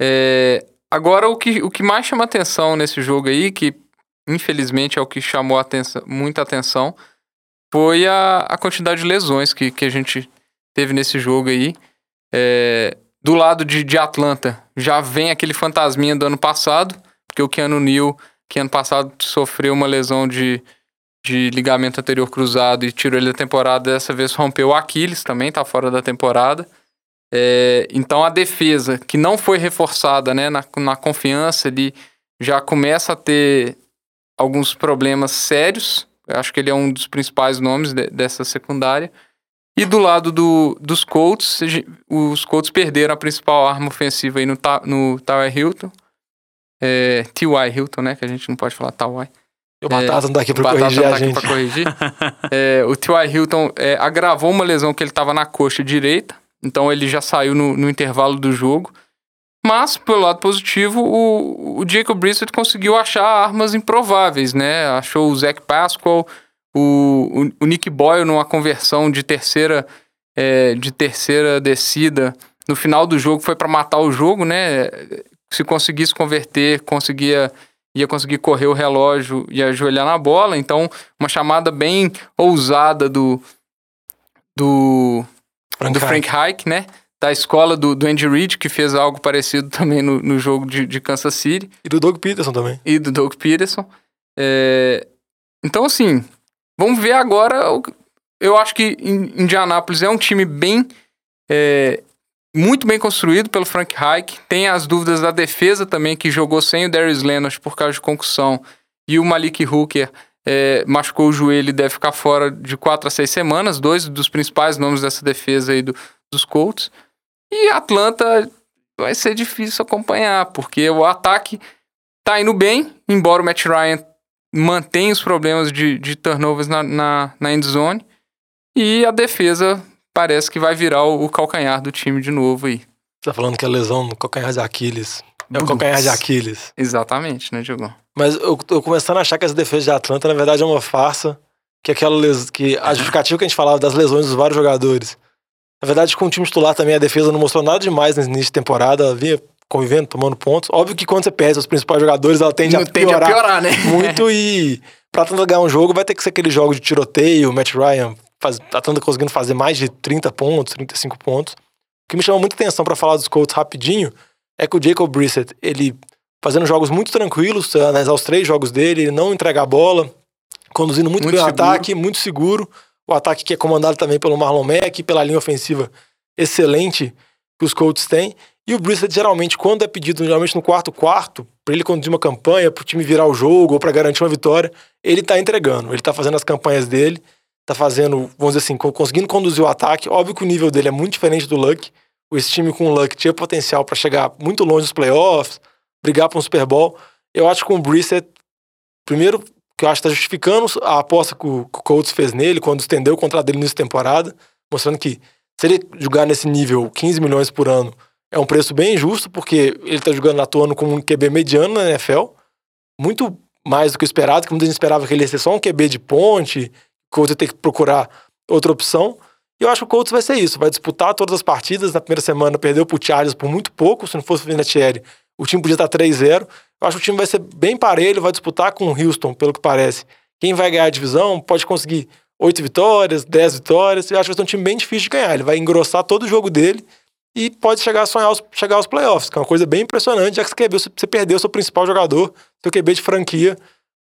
[SPEAKER 4] É, agora o que, o que mais chama atenção nesse jogo aí, que infelizmente é o que chamou atenção, muita atenção, foi a, a quantidade de lesões que, que a gente teve nesse jogo aí. É, do lado de, de Atlanta, já vem aquele fantasminha do ano passado, porque o Keanu Neal, que ano passado sofreu uma lesão de, de ligamento anterior cruzado e tirou ele da temporada, dessa vez rompeu o Aquiles também, tá fora da temporada. É, então a defesa, que não foi reforçada né, na, na confiança, ele já começa a ter alguns problemas sérios. Eu acho que ele é um dos principais nomes de- dessa secundária. E do lado do, dos Colts, os Colts perderam a principal arma ofensiva aí no, no Tyler Hilton. É, T.Y. Hilton, né? Que a gente não pode falar T.Y.
[SPEAKER 3] O Batata não tá aqui pra corrigir
[SPEAKER 4] tá
[SPEAKER 3] a gente.
[SPEAKER 4] pra corrigir. É, o T.Y. Hilton é, agravou uma lesão que ele tava na coxa direita. Então ele já saiu no, no intervalo do jogo. Mas, pelo lado positivo, o, o Jacob Brissett conseguiu achar armas improváveis, né? Achou o Zach Pascal, o, o, o Nick Boyle numa conversão de terceira, é, de terceira descida. No final do jogo foi para matar o jogo, né? Se conseguisse converter, conseguia ia conseguir correr o relógio e ajoelhar na bola. Então, uma chamada bem ousada do do,
[SPEAKER 3] Frank
[SPEAKER 4] do Frank Reich, né? da escola do, do Andy Reid, que fez algo parecido também no, no jogo de, de Kansas City,
[SPEAKER 3] E do Doug Peterson também.
[SPEAKER 4] e do Doug Peterson. É, Então, assim, vamos ver agora. Eu acho que In- Indianapolis é um time bem. é, muito bem construído pelo Frank Reich. Tem as dúvidas da defesa também, que jogou sem o Darius Leonard por causa de concussão. E o Malik Hooker é, machucou o joelho e deve ficar fora de quatro a seis semanas. Dois dos principais nomes dessa defesa aí do- dos Colts. E Atlanta vai ser difícil acompanhar, porque o ataque tá indo bem, embora o Matt Ryan mantenha os problemas de, de turnovers na, na, na end zone. E a defesa parece que vai virar o, o calcanhar do time de novo aí.
[SPEAKER 3] Você tá falando que a lesão no calcanhar de Aquiles. É o calcanhar de Aquiles.
[SPEAKER 4] Exatamente, né, Diogão?
[SPEAKER 3] Mas eu tô começando a achar que essa defesa de Atlanta, na verdade, é uma farsa. Que aquela les... que a justificativa que a gente falava das lesões dos vários jogadores. Na verdade, com o time titular também, a defesa não mostrou nada demais nesse início de temporada. Ela vinha convivendo, tomando pontos. Óbvio que quando você perde os principais jogadores, ela tende, a,
[SPEAKER 4] tende
[SPEAKER 3] piorar
[SPEAKER 4] a piorar, né?
[SPEAKER 3] muito. E pra Atlanta ganhar um jogo, vai ter que ser aquele jogo de tiroteio, Matt Ryan, faz, Atlanta conseguindo fazer mais de 30 pontos, 35 pontos. O que me chama muita atenção pra falar dos Colts rapidinho é que o Jacob Brissett, ele fazendo jogos muito tranquilos, se analisar os três jogos dele, ele não entrega a bola, conduzindo muito,
[SPEAKER 4] Muito
[SPEAKER 3] bem o ataque, muito seguro. O ataque que é comandado também pelo Marlon Mack, pela linha ofensiva excelente que os Colts têm. E o Brissett, geralmente, quando é pedido, geralmente no quarto quarto, para ele conduzir uma campanha, para o time virar o jogo ou para garantir uma vitória, ele tá entregando. Ele tá fazendo as campanhas dele, tá fazendo, vamos dizer assim, co- conseguindo conduzir o ataque. Óbvio que o nível dele é muito diferente do Luck. Esse time com o Luck tinha potencial para chegar muito longe dos playoffs, brigar para um Super Bowl. Eu acho que com o Brissett, primeiro, que eu acho que está justificando a aposta que o, que o Colts fez nele quando estendeu o contrato dele nessa temporada, mostrando que se ele jogar nesse nível 15 milhões por ano, é um preço bem injusto, porque ele tá jogando, atuando como um QB mediano na NFL, muito mais do que o esperado, que muita gente esperava que ele ia ser só um QB de ponte, o Colts ia ter que procurar outra opção. E eu acho que o Colts vai ser isso, vai disputar todas as partidas. Na primeira semana perdeu pro Chargers por muito pouco, se não fosse o Vinatieri, o time podia estar 3-0. Eu acho que o time vai ser bem parelho, vai disputar com o Houston, pelo que parece. Quem vai ganhar a divisão pode conseguir 8 vitórias, 10 vitórias. Eu acho que vai ser um time bem difícil de ganhar. Ele vai engrossar todo o jogo dele e pode chegar a sonhar chegar aos playoffs, que é uma coisa bem impressionante, já que você, você perdeu seu principal jogador, seu QB de franquia,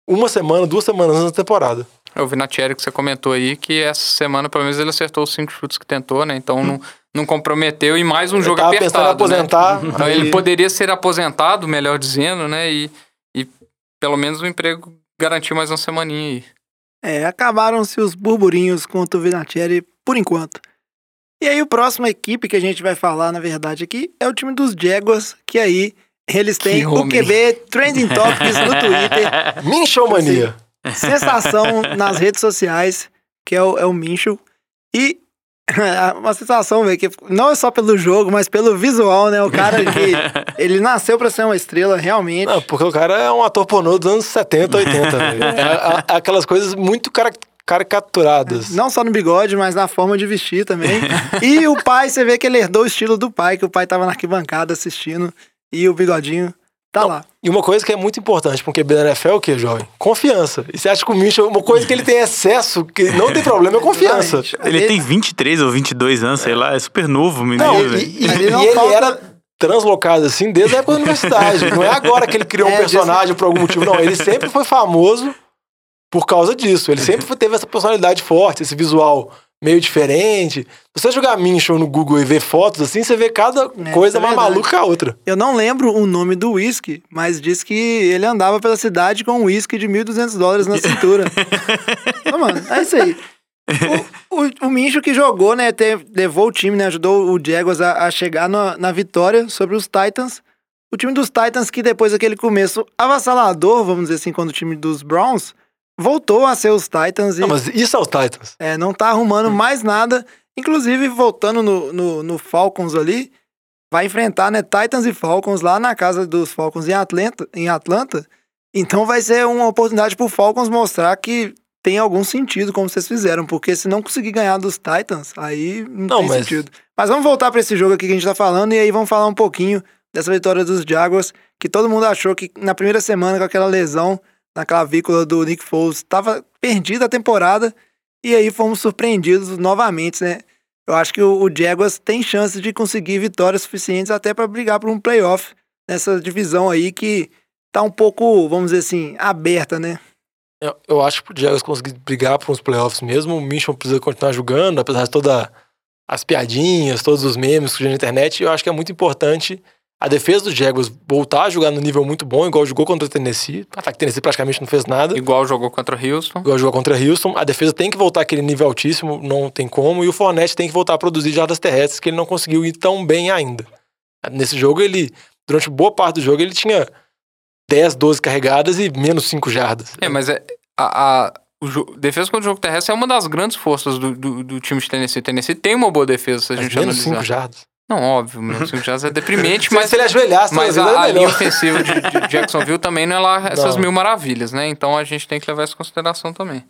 [SPEAKER 3] uma semana, duas semanas antes da temporada.
[SPEAKER 4] Eu vi na Thierry que você comentou aí que essa semana, pelo menos, ele acertou os cinco chutes que tentou, né? Então não, não comprometeu e mais um jogo
[SPEAKER 3] tava
[SPEAKER 4] apertado.
[SPEAKER 3] em aposentar,
[SPEAKER 4] Né? Então
[SPEAKER 3] aí-
[SPEAKER 4] ele poderia ser aposentado, melhor dizendo, né? E, e pelo menos o emprego garantiu mais uma semaninha aí.
[SPEAKER 1] É, acabaram-se os burburinhos contra o Vinatieri por enquanto. E aí, o próximo equipe que a gente vai falar, na verdade, aqui é o time dos Jaguars, que aí eles têm
[SPEAKER 4] Que
[SPEAKER 1] o. QB Trending Topics no Twitter.
[SPEAKER 3] Minchel mania.
[SPEAKER 1] Sensação nas redes sociais, que é o, é o Mincho. E uma sensação, velho, que não é só pelo jogo, mas pelo visual, né? O cara que ele nasceu pra ser uma estrela, realmente.
[SPEAKER 3] Não, porque o cara é um ator pornô dos anos 70, 80, velho. É, é- é aquelas coisas muito cara- caricaturadas.
[SPEAKER 1] Não só no bigode, mas na forma de vestir também. e o pai, você vê que ele herdou o estilo do pai, que o pai tava na arquibancada assistindo e o bigodinho tá lá.
[SPEAKER 3] E uma coisa que é muito importante para um QB da NFL é o que, jovem? Confiança. E você acha que o Minchel, uma coisa que ele tem excesso, que não tem problema, é confiança.
[SPEAKER 2] Ele tem 23 ou 22 anos, sei lá, é super novo, menino.
[SPEAKER 3] Não, e, e-
[SPEAKER 1] ele
[SPEAKER 3] e ele
[SPEAKER 1] falta-
[SPEAKER 3] era translocado assim desde a época da universidade. Não é agora que ele criou um
[SPEAKER 1] É,
[SPEAKER 3] personagem por algum motivo, não. Ele sempre foi famoso por causa disso. Ele sempre teve essa personalidade forte, esse visual meio diferente. Se você jogar Minchel no Google e ver fotos assim, você vê cada
[SPEAKER 1] É,
[SPEAKER 3] coisa
[SPEAKER 1] é
[SPEAKER 3] mais maluca que a outra.
[SPEAKER 1] Eu não lembro o nome do whisky, mas diz que ele andava pela cidade com um whisky de 1.200 dólares na cintura. Ô, mano, é isso aí. O, o, o Mincho que jogou, né, levou o time, né, ajudou o Jaguars a, a chegar na, na vitória sobre os Titans. O time dos Titans que depois daquele começo avassalador, vamos dizer assim, quando o time dos Browns voltou a ser os Titans e
[SPEAKER 3] Não, mas isso é os Titans.
[SPEAKER 1] é, não tá arrumando mais nada. Inclusive, voltando no, no, no Falcons ali, vai enfrentar, né, Titans e Falcons lá na casa dos Falcons em Atlanta. Em Atlanta. Então vai ser uma oportunidade pro Falcons mostrar que tem algum sentido como vocês fizeram, porque se não conseguir ganhar dos Titans, aí não,
[SPEAKER 3] Não,
[SPEAKER 1] tem
[SPEAKER 3] mas-
[SPEAKER 1] sentido. Mas vamos voltar para esse jogo aqui que a gente tá falando e aí vamos falar um pouquinho dessa vitória dos Jaguars, que todo mundo achou que na primeira semana com aquela lesão na clavícula do Nick Foles estava perdida a temporada e aí fomos surpreendidos novamente, né? eu acho que o, o Jaguars tem chance de conseguir vitórias suficientes até para brigar por um playoff nessa divisão aí que tá um pouco, vamos dizer assim, aberta, né?
[SPEAKER 3] Eu, eu acho que pro Jaguars conseguir brigar por uns playoffs mesmo, o Mission precisa continuar jogando, apesar de todas as piadinhas, todos os memes que na internet. Eu acho que é muito importante a defesa do Jaguars voltar a jogar no nível muito bom, igual jogou contra o Tennessee. O ataque Tennessee praticamente não fez nada.
[SPEAKER 4] Igual jogou contra o Houston.
[SPEAKER 3] Igual jogou contra Houston. A defesa tem que voltar àquele nível altíssimo, não tem como. E o Fournette tem que voltar a produzir jardas terrestres, que ele não conseguiu ir tão bem ainda. Nesse jogo, ele, durante boa parte do jogo, ele tinha 10, 12 carregadas e menos 5 jardas.
[SPEAKER 4] É, mas é, a, a o defesa contra o jogo terrestre é uma das grandes forças do, do, do time de Tennessee. Tennessee tem uma boa defesa, se a
[SPEAKER 3] Mas
[SPEAKER 4] gente
[SPEAKER 3] menos
[SPEAKER 4] analisar.
[SPEAKER 3] 5 jardas.
[SPEAKER 4] Não, óbvio, menos 5 jardas é deprimente,
[SPEAKER 3] Se-
[SPEAKER 4] mas,
[SPEAKER 3] se ele ajoelhasse,
[SPEAKER 4] mas a, a linha ofensiva de, de Jacksonville também não é lá essas
[SPEAKER 3] Não.
[SPEAKER 4] mil maravilhas, né? Então a gente tem que levar isso em consideração também.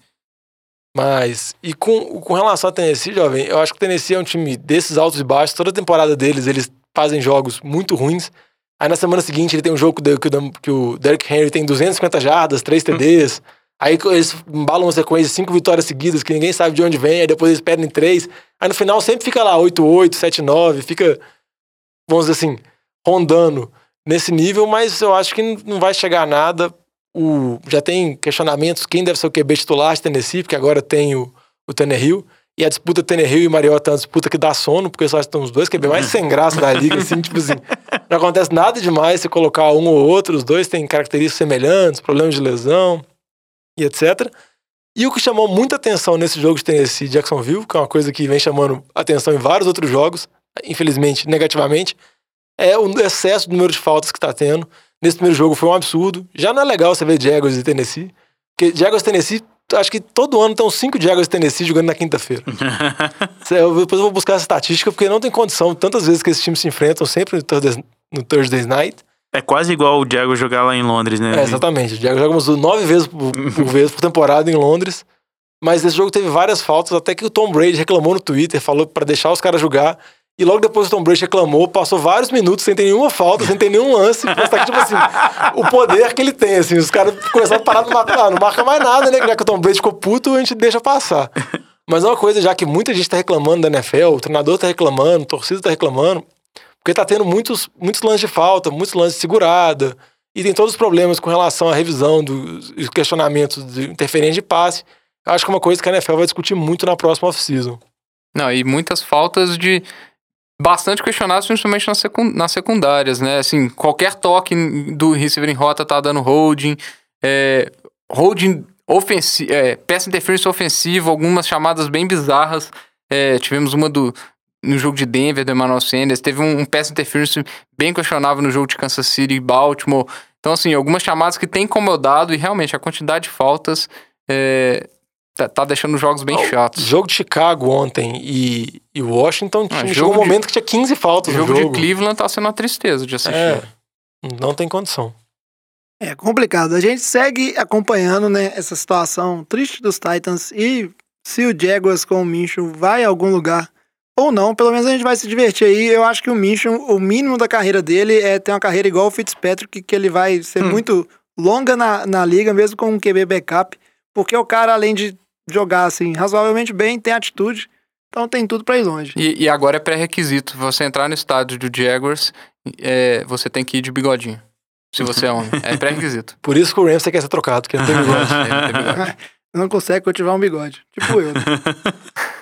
[SPEAKER 3] Mas, e com, com relação ao Tennessee, jovem, eu acho que o Tennessee é um time desses altos e baixos. Toda temporada deles, eles fazem jogos muito ruins. Aí na semana seguinte ele tem um jogo que o, que o- o Derrick Henry tem 250 jardas, 3 TDs. Aí eles embalam uma sequência de 5 vitórias seguidas que ninguém sabe de onde vem. Aí depois eles perdem 3. Aí no final sempre fica lá 8-8, 7-9. Fica, vamos dizer assim, rondando nesse nível. Mas eu acho que não vai chegar a nada o, já tem questionamentos quem deve ser o QB titular de Tennessee, porque agora tem o, o Tannehill. E a disputa Tannehill e Mariota é uma disputa que dá sono, porque só estão os dois QB mais sem graça da liga, assim, tipo assim. Não acontece nada demais se colocar um ou outro, os dois têm características semelhantes, problemas de lesão e etc. E o que chamou muita atenção nesse jogo de Tennessee Jacksonville, que é uma coisa que vem chamando atenção em vários outros jogos, infelizmente, negativamente, é o excesso do número de faltas que está tendo. Nesse primeiro jogo foi um absurdo. Já não é legal você ver Jaguars e Tennessee. Porque Jaguars e Tennessee, acho que todo ano tem uns cinco Jaguars e Tennessee jogando na quinta-feira. Depois eu vou buscar essa estatística, porque não tem condição. Tantas vezes que esses times se enfrentam, sempre no Thursday, no Thursday Night.
[SPEAKER 2] É quase igual o Diego jogar lá em Londres, né?
[SPEAKER 3] É, exatamente. O Jaguars joga umas nove vezes por, por vez por temporada em Londres. Mas esse jogo teve várias faltas, até que o Tom Brady reclamou no Twitter, falou pra deixar os caras jogar. E logo depois o Tom Brady reclamou, passou vários minutos sem ter nenhuma falta, sem ter nenhum lance. que, tipo assim, o poder que ele tem, assim. Os caras começaram a parar de marcar. Ah, não marca mais nada, né? Já que o Tom Brady ficou puto, a gente deixa passar. Mas é uma coisa, já que muita gente tá reclamando da NFL, o treinador tá reclamando, a torcida tá reclamando, porque tá tendo muitos, muitos lances de falta, muitos lances de segurada, e tem todos os problemas com relação à revisão dos os questionamentos de interferência de passe. Eu acho que é uma coisa que a NFL vai discutir muito na próxima off-season.
[SPEAKER 4] Não, e muitas faltas de. Bastante questionadas, principalmente nas, nas secundárias, né? Assim, qualquer toque do receiver em rota tá dando holding. É, holding ofensivo. É, pass interference ofensivo, algumas chamadas bem bizarras. É, tivemos uma do. No jogo de Denver, do Emmanuel Sanders. Teve um, um pass interference bem questionável no jogo de Kansas City e Baltimore. Então, assim, algumas chamadas que têm incomodado e realmente a quantidade de faltas é, tá, tá deixando os jogos bem chatos.
[SPEAKER 3] Jogo de Chicago ontem e, e Washington,
[SPEAKER 4] Ah,
[SPEAKER 3] tinha-
[SPEAKER 4] jogo
[SPEAKER 3] chegou um
[SPEAKER 4] de-
[SPEAKER 3] momento que tinha 15 faltas
[SPEAKER 4] O
[SPEAKER 3] no
[SPEAKER 4] jogo,
[SPEAKER 3] jogo.
[SPEAKER 4] de Cleveland tá sendo uma tristeza de assistir.
[SPEAKER 3] É, não tem condição.
[SPEAKER 1] É complicado. A gente segue acompanhando, né, essa situação triste dos Titans e se o Jaguars com o Minshew vai a algum lugar ou não, pelo menos a gente vai se divertir aí. Eu acho que o Minshew, o mínimo da carreira dele é ter uma carreira igual o Fitzpatrick, que ele vai ser muito longa na, na liga, mesmo com um QB backup, porque o cara, além de jogar assim razoavelmente bem, tem atitude, então tem tudo pra ir longe.
[SPEAKER 4] E, e agora é pré-requisito. Você entrar no estádio do Jaguars, é, você tem que ir de bigodinho. Se você é homem. É pré-requisito.
[SPEAKER 3] Por isso que o Ramsey quer ser trocado, porque não tem bigode.
[SPEAKER 4] É, tem bigode.
[SPEAKER 1] Não consegue cultivar um bigode, tipo eu. né?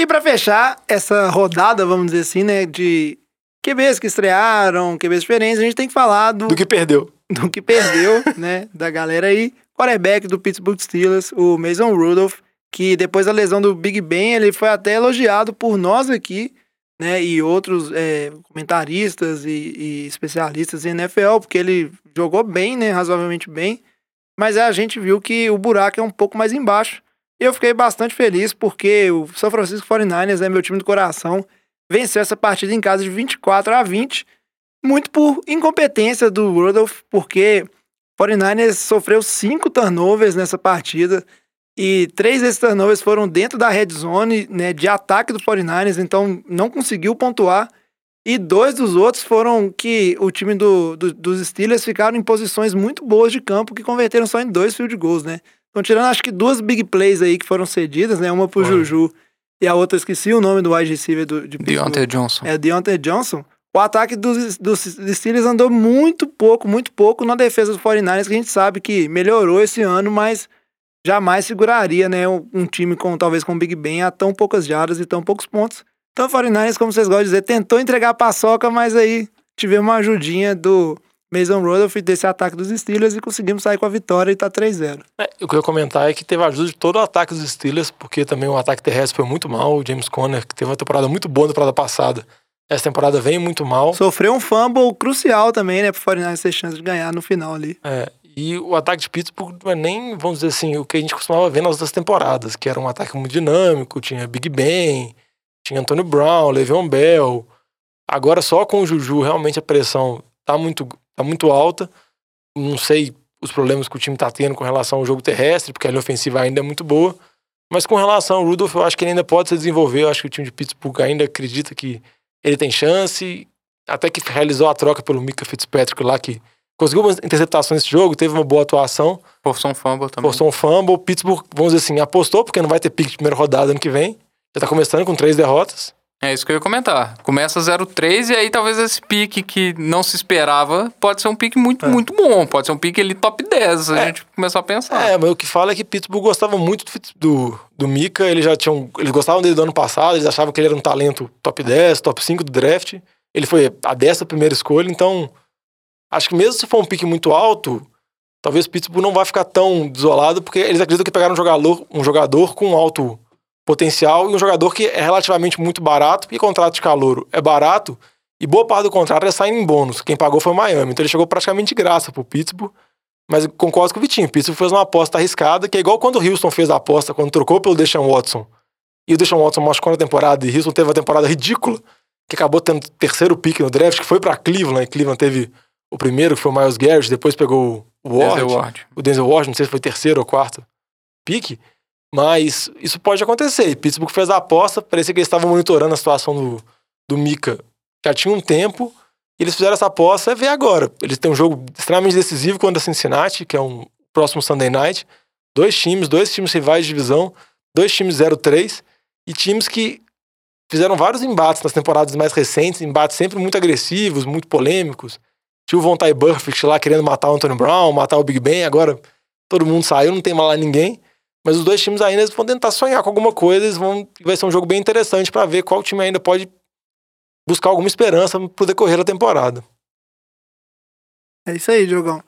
[SPEAKER 1] E pra fechar essa rodada, vamos dizer assim, né, de QBs que estrearam, QBs diferentes, a gente tem que falar do,
[SPEAKER 3] Do que perdeu.
[SPEAKER 1] do que perdeu, né, da galera aí. Quarterback do Pittsburgh Steelers, o Mason Rudolph, que depois da lesão do Big Ben, ele foi até elogiado por nós aqui, né, e outros é, comentaristas e, e especialistas em NFL, porque ele jogou bem, né, razoavelmente bem, mas a gente viu que o buraco é um pouco mais embaixo. E eu fiquei bastante feliz porque o São Francisco 49ers é meu time do coração, venceu essa partida em casa de 24 a 20, muito por incompetência do Rudolph, porque 49ers sofreu cinco turnovers nessa partida e três desses turnovers foram dentro da red zone né, de ataque do 49ers, então não conseguiu pontuar. E dois dos outros foram que o time do, do- dos Steelers ficaram em posições muito boas de campo que converteram só em dois field goals, né? Então, tirando acho que duas big plays aí que foram cedidas, né? Uma pro
[SPEAKER 3] Foram.
[SPEAKER 1] Juju e a outra, esqueci o nome do wide receiver do, de.
[SPEAKER 4] Deontay Johnson.
[SPEAKER 1] É, Deontay Johnson. O ataque dos, dos Steelers andou muito pouco, muito pouco na defesa dos 49ers, que a gente sabe que melhorou esse ano, mas jamais seguraria, né, um, time com talvez com o Big Ben a tão poucas jardas e tão poucos pontos. Então o 49ers, como vocês gostam de dizer, tentou entregar a paçoca, mas aí tivemos uma ajudinha do Mason Rudolph desse ataque dos Steelers e conseguimos sair com a vitória e tá 3-0.
[SPEAKER 3] É, o que eu ia comentar é que teve a ajuda de todo o ataque dos Steelers, porque também o ataque terrestre foi muito mal. O James Conner, que teve uma temporada muito boa na temporada passada, essa temporada vem muito mal.
[SPEAKER 1] Sofreu um fumble crucial também, né, pro 49ers ter chance de ganhar no final ali.
[SPEAKER 3] É, e o ataque de Pittsburgh não é nem, vamos dizer assim, o que a gente costumava ver nas outras temporadas, que era um ataque muito dinâmico, tinha Big Ben, tinha Antonio Brown, Le'Veon Bell. Agora só com o Juju realmente a pressão tá muito, tá muito alta. Não sei os problemas que o time tá tendo com relação ao jogo terrestre, porque a linha ofensiva ainda é muito boa. Mas com relação ao Rudolph, eu acho que ele ainda pode se desenvolver. Eu acho que o time de Pittsburgh ainda acredita que ele tem chance. Até que realizou a troca pelo Mika Fitzpatrick lá, que conseguiu umas interceptações nesse jogo, teve uma boa atuação.
[SPEAKER 4] Forçou um fumble também.
[SPEAKER 3] Forçou um fumble. Pittsburgh, vamos dizer assim, apostou, porque não vai ter pique de primeira rodada ano que vem. Já tá começando com três derrotas.
[SPEAKER 4] É isso que eu ia comentar. Começa 0-3 e aí talvez esse pique que não se esperava pode ser um pique muito, muito bom. Pode ser um pique ali top 10, se a
[SPEAKER 3] É.
[SPEAKER 4] gente começar a pensar.
[SPEAKER 3] É, mas o que fala é que Pittsburgh gostava muito do, do, Mika. Eles já tinham. Eles gostavam dele do ano passado, eles achavam que ele era um talento top 10, top 5 do draft. Ele foi a dessa primeira escolha, então. Acho que mesmo se for um pique muito alto, talvez Pittsburgh não vai ficar tão desolado, porque eles acreditam que pegaram um jogador, um jogador com alto potencial e um jogador que é relativamente muito barato, porque contrato de calouro é barato, e boa parte do contrato é saindo em bônus. Quem pagou foi o Miami. Então ele chegou praticamente de graça pro Pittsburgh. Mas concordo com o Vitinho. Pittsburgh fez uma aposta arriscada, que é igual quando o Houston fez a aposta, quando trocou pelo Deshaun Watson. E o Deshaun Watson machucou na temporada, e Houston teve uma temporada ridícula, que acabou tendo terceiro pick no draft, que foi pra Cleveland. E Cleveland teve o primeiro, que foi o Miles Garrett, depois pegou o Ward
[SPEAKER 4] Denzel Ward.
[SPEAKER 3] o Denzel Washington, não sei se foi terceiro ou quarto pique, mas isso pode acontecer. Pittsburgh fez a aposta, parecia que eles estavam monitorando a situação do, do Mika já tinha um tempo, e eles fizeram essa aposta, é ver agora. Eles têm um jogo extremamente decisivo contra a Cincinnati, que é um próximo Sunday Night. Dois times, dois times rivais de divisão, dois times 0-3, e times que fizeram vários embates nas temporadas mais recentes, embates sempre muito agressivos, muito polêmicos. Tinha o Von Ty Burfict lá querendo matar o Anthony Brown, matar o Big Ben, agora todo mundo saiu, não tem mais lá ninguém. Mas os dois times ainda vão tentar sonhar com alguma coisa, eles vão, vai ser um jogo bem interessante para ver qual time ainda pode buscar alguma esperança pro decorrer da temporada.
[SPEAKER 1] É isso aí, Diogão.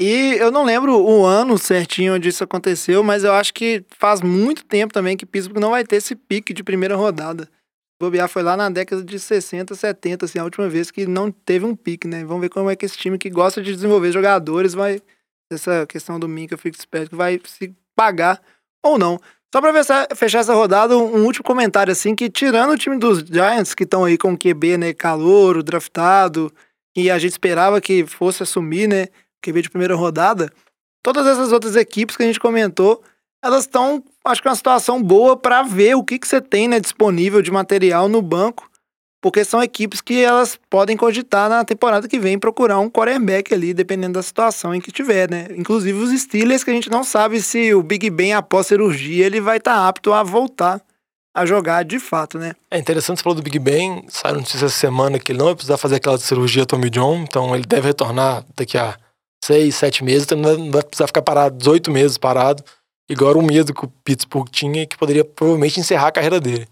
[SPEAKER 1] E eu não lembro o ano certinho onde isso aconteceu, mas eu acho que faz muito tempo também que Pittsburgh não vai ter esse pique de primeira rodada. Bobear foi lá na década de 60, 70, assim, a última vez que não teve um pique, né? Vamos ver como é que esse time que gosta de desenvolver jogadores vai. Essa questão do Minka Fitzpatrick vai se pagar ou não. Só pra fechar, fechar essa rodada, um, último comentário, assim, que tirando o time dos Giants, que estão aí com o QB, né, calouro, draftado, e a gente esperava que fosse assumir, né, QB de primeira rodada, todas essas outras equipes que a gente comentou, elas estão, acho que, uma situação boa para ver o que, que você tem né, disponível de material no banco, porque são equipes que elas podem cogitar na temporada que vem procurar um quarterback ali, dependendo da situação em que tiver, né? Inclusive os Steelers, que a gente não sabe se o Big Ben, após cirurgia, ele vai estar apto a voltar a jogar de fato, né?
[SPEAKER 3] É interessante você falou do Big Ben, saiu notícia essa semana que ele não vai precisar fazer aquela cirurgia Tommy John, então ele deve retornar daqui a seis, sete meses, então não vai precisar ficar parado 18 meses parado, igual o medo que o Pittsburgh tinha, que poderia provavelmente encerrar a carreira dele.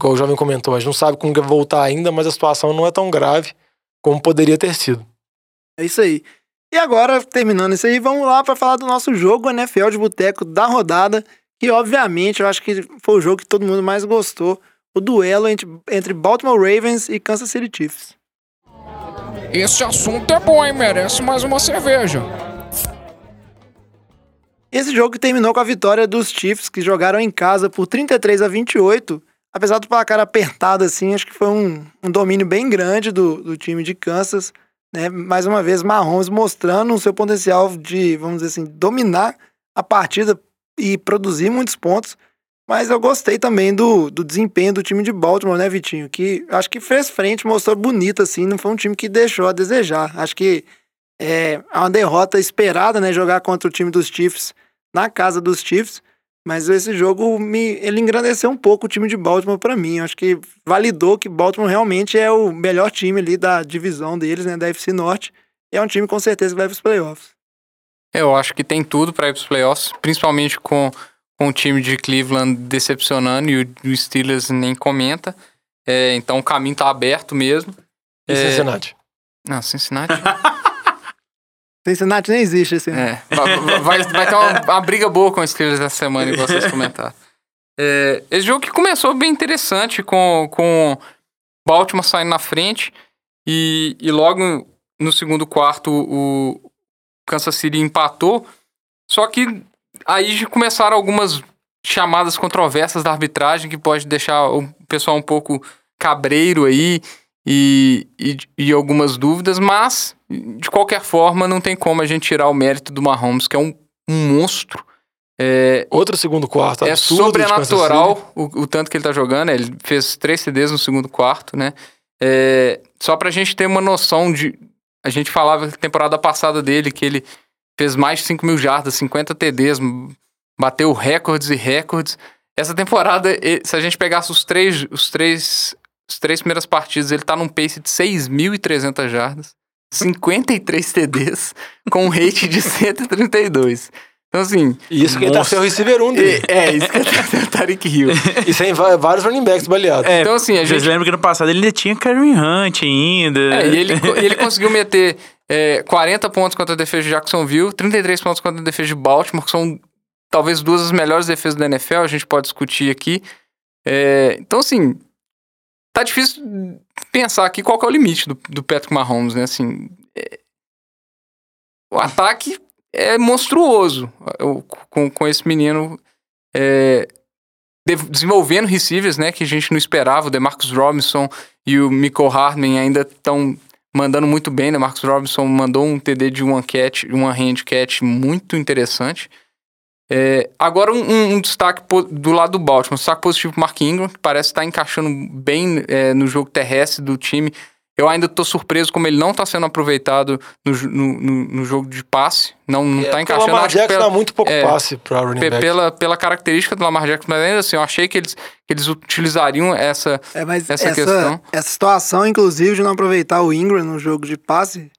[SPEAKER 3] Igual o jovem comentou, a gente não sabe como que vai voltar ainda, mas a situação não é tão grave como poderia ter sido.
[SPEAKER 1] É isso aí. E agora, terminando isso aí, vamos lá para falar do nosso jogo NFL de boteco da rodada, que obviamente eu acho que foi o jogo que todo mundo mais gostou, o duelo entre, entre Baltimore Ravens e Kansas City Chiefs.
[SPEAKER 6] Esse assunto é bom, hein? Merece mais uma cerveja.
[SPEAKER 1] Esse jogo terminou com a vitória dos Chiefs, que jogaram em casa por 33 a 28. Apesar do placar apertado, assim, acho que foi um, um domínio bem grande do, do time de Kansas. Né? Mais uma vez, Mahomes mostrando o seu potencial de, vamos dizer assim, dominar a partida e produzir muitos pontos. Mas eu gostei também do, do desempenho do time de Baltimore, né, Vitinho? Que acho que fez frente, mostrou bonito, assim. Não foi um time que deixou a desejar. Acho que é uma derrota esperada, né? Jogar contra o time dos Chiefs na casa dos Chiefs. Mas esse jogo me, ele engrandeceu um pouco o time de Baltimore pra mim. Eu acho que validou que Baltimore realmente é o melhor time ali da divisão deles, né, da FC Norte. E é um time com certeza que vai pros playoffs.
[SPEAKER 4] Eu acho que tem tudo para ir pros playoffs, principalmente com, com o time de Cleveland decepcionando e o, o Steelers nem comenta. É, então o caminho tá aberto mesmo.
[SPEAKER 3] E
[SPEAKER 4] É,
[SPEAKER 3] Cincinnati?
[SPEAKER 4] Não, Cincinnati.
[SPEAKER 1] Cincinnati nem existe esse ano.
[SPEAKER 4] É, vai, vai- vai ter uma, uma briga boa com os Steelers essa semana, igual vocês comentaram. É, esse jogo que começou bem interessante, com, com Baltimore saindo na frente, e, e logo no segundo quarto o Kansas City empatou. Só que aí começaram algumas chamadas controversas da arbitragem que pode deixar o pessoal um pouco cabreiro aí e, e, e algumas dúvidas, mas de qualquer forma não tem como a gente tirar o mérito do Mahomes, que é um, um monstro. É,
[SPEAKER 3] Outro segundo quarto
[SPEAKER 4] é sobrenatural o, o tanto que ele tá jogando. Ele fez três CDs no segundo quarto, né? É, só pra gente ter uma noção de. A gente falava na temporada passada dele que ele fez mais de 5 mil jardas, 50 TDs, bateu recordes e recordes. Essa temporada, se a gente pegasse os três, os três, os três primeiras partidas, ele tá num pace de 6.300 jardas, 53 TDs, com um rate de 132. Então, assim,
[SPEAKER 3] E isso que ele tá sem o receiver 1 dele.
[SPEAKER 4] é, é isso que eu tô Tarek Hill.
[SPEAKER 3] E sem vários running backs baleados.
[SPEAKER 2] É,
[SPEAKER 4] Então, assim, a
[SPEAKER 2] Vocês
[SPEAKER 4] gente.
[SPEAKER 2] lembram que no passado ele ainda tinha Karen Hunt ainda.
[SPEAKER 4] É, e ele, ele conseguiu meter é, 40 pontos contra a defesa de Jacksonville, 33 pontos contra a defesa de Baltimore, que são talvez duas das melhores defesas da NFL, a gente pode discutir aqui. É, então, assim, tá difícil pensar aqui qual é o limite do, do Patrick Mahomes, né? Assim, é, o ataque é monstruoso o- com, com esse menino é, de- desenvolvendo receivers, né? Que a gente não esperava. O DeMarcus Robinson e o Michael Hardman ainda estão mandando muito bem, né? Marcus Robinson mandou um TD de one catch, uma hand catch muito interessante. É, agora um, um- um destaque do lado do Baltimore, um destaque positivo pro Mark Ingram, que parece estar encaixando bem é, no jogo terrestre do time. Eu ainda tô surpreso como ele não tá sendo aproveitado no, no, no- no jogo de passe. Não, não
[SPEAKER 3] É,
[SPEAKER 4] tá encaixando.
[SPEAKER 3] O Lamar Jackson
[SPEAKER 4] pela-
[SPEAKER 3] dá muito pouco
[SPEAKER 4] é,
[SPEAKER 3] passe pra running
[SPEAKER 4] pe-
[SPEAKER 3] back.
[SPEAKER 4] pela, pela característica do Lamar Jackson, mas ainda assim, eu achei que eles, que eles utilizariam essa,
[SPEAKER 1] É, mas
[SPEAKER 4] Essa
[SPEAKER 1] essa,
[SPEAKER 4] questão.
[SPEAKER 1] essa situação, inclusive, de não aproveitar o Ingram no jogo de passe, me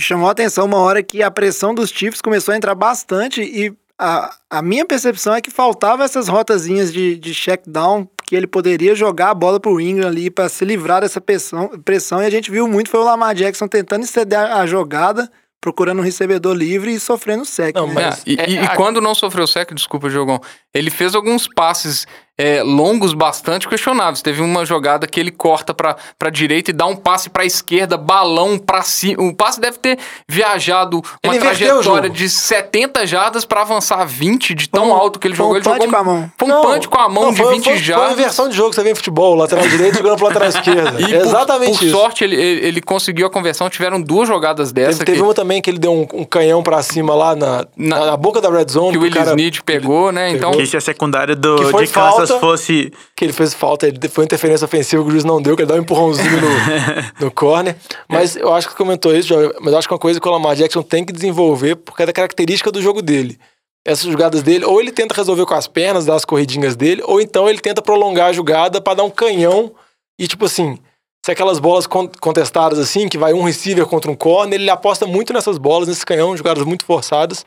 [SPEAKER 1] chamou a atenção uma hora que a pressão dos Chiefs começou a entrar bastante e a, a minha percepção é que faltava essas rotazinhas de, de check down, que ele poderia jogar a bola pro Ingram ali para se livrar dessa pressão, pressão, e a gente viu muito foi o Lamar Jackson tentando exceder a, a jogada, procurando um recebedor livre e sofrendo sec.
[SPEAKER 3] Não,
[SPEAKER 1] né?
[SPEAKER 3] mas-
[SPEAKER 4] É, e,
[SPEAKER 3] é-
[SPEAKER 4] e- e
[SPEAKER 3] a-
[SPEAKER 4] quando não sofreu sec, desculpa, Diogão, ele fez alguns passes é, longos bastante questionáveis. Teve uma jogada que ele corta pra, pra direita e dá um passe pra esquerda, balão pra cima. O passe deve ter viajado uma
[SPEAKER 3] Ele
[SPEAKER 4] trajetória de 70 jardas pra avançar 20 de tão
[SPEAKER 1] Foi um-
[SPEAKER 4] alto que ele
[SPEAKER 1] foi um
[SPEAKER 4] jogou. Ele jogou
[SPEAKER 1] com a mão.
[SPEAKER 4] Foi um punch com a mão
[SPEAKER 3] não,
[SPEAKER 4] de
[SPEAKER 3] foi,
[SPEAKER 4] 20
[SPEAKER 3] foi, Foi uma
[SPEAKER 4] jardas.
[SPEAKER 3] inversão de jogo que você vê em futebol, lateral direito jogando pro lateral esquerda.
[SPEAKER 4] E
[SPEAKER 3] É
[SPEAKER 4] por-
[SPEAKER 3] exatamente
[SPEAKER 4] por,
[SPEAKER 3] isso.
[SPEAKER 4] sorte, ele, ele ele conseguiu a conversão. Tiveram duas jogadas dessa
[SPEAKER 3] Teve, teve
[SPEAKER 4] que,
[SPEAKER 3] uma também que ele deu um, um canhão pra cima lá na,
[SPEAKER 4] Na-
[SPEAKER 3] na, boca da red zone.
[SPEAKER 4] que o Willis
[SPEAKER 3] cara-
[SPEAKER 4] Snead pegou, né? Então,
[SPEAKER 2] Que se a secundária do, de Kansas
[SPEAKER 3] falta.
[SPEAKER 2] fosse.
[SPEAKER 3] que ele fez falta, ele foi interferência ofensiva que o juiz não deu, que ele deu um empurrãozinho no, no corner. Mas eu acho que você comentou isso, mas eu acho que uma coisa que o Lamar Jackson tem que desenvolver porque é da característica do jogo dele. Essas jogadas dele, ou ele tenta resolver com as pernas, dar as corridinhas dele, ou então ele tenta prolongar a jogada pra dar um canhão e, tipo assim, se aquelas bolas con- contestadas assim, que vai um receiver contra um corner, ele aposta muito nessas bolas, nesse canhão, jogadas muito forçadas.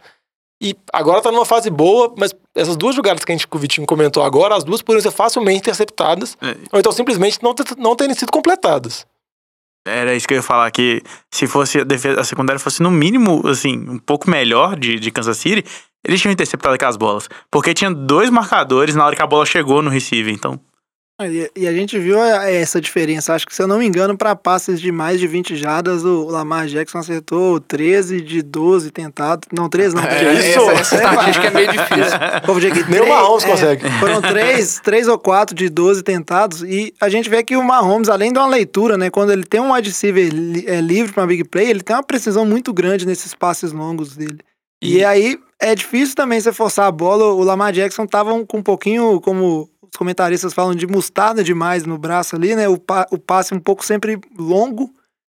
[SPEAKER 3] E agora tá numa fase boa, mas essas duas jogadas que a gente que o Vitinho comentou agora, as duas poderiam ser facilmente interceptadas,
[SPEAKER 2] É.
[SPEAKER 3] ou então simplesmente não, não terem sido completadas.
[SPEAKER 2] Era isso que eu ia falar, que se fosse a, defesa, a secundária fosse no mínimo, assim, um pouco melhor de, de Kansas City, eles tinham interceptado aquelas bolas. Porque tinha dois marcadores na hora que a bola chegou no receiver, então.
[SPEAKER 1] E, e a gente viu a- essa diferença. Acho que, se eu não me engano, para passes de mais de 20 jardas, o Lamar Jackson acertou 13 de 12 tentados. Não, 13 não.
[SPEAKER 4] é, essa, essa estatística é meio difícil.
[SPEAKER 3] Nem o Mahomes
[SPEAKER 1] é,
[SPEAKER 3] consegue.
[SPEAKER 1] Foram três, três ou quatro de 12 tentados. E a gente vê que o Mahomes, além de uma leitura, né? Quando ele tem um wide receiver li- é, livre para uma big play, ele tem uma precisão muito grande nesses passes longos dele. E,
[SPEAKER 3] E-
[SPEAKER 1] aí é difícil também você forçar a bola. O Lamar Jackson tava um- com um pouquinho, como comentaristas falam, de mostarda demais no braço ali, né? O, pa- o passe um pouco sempre longo.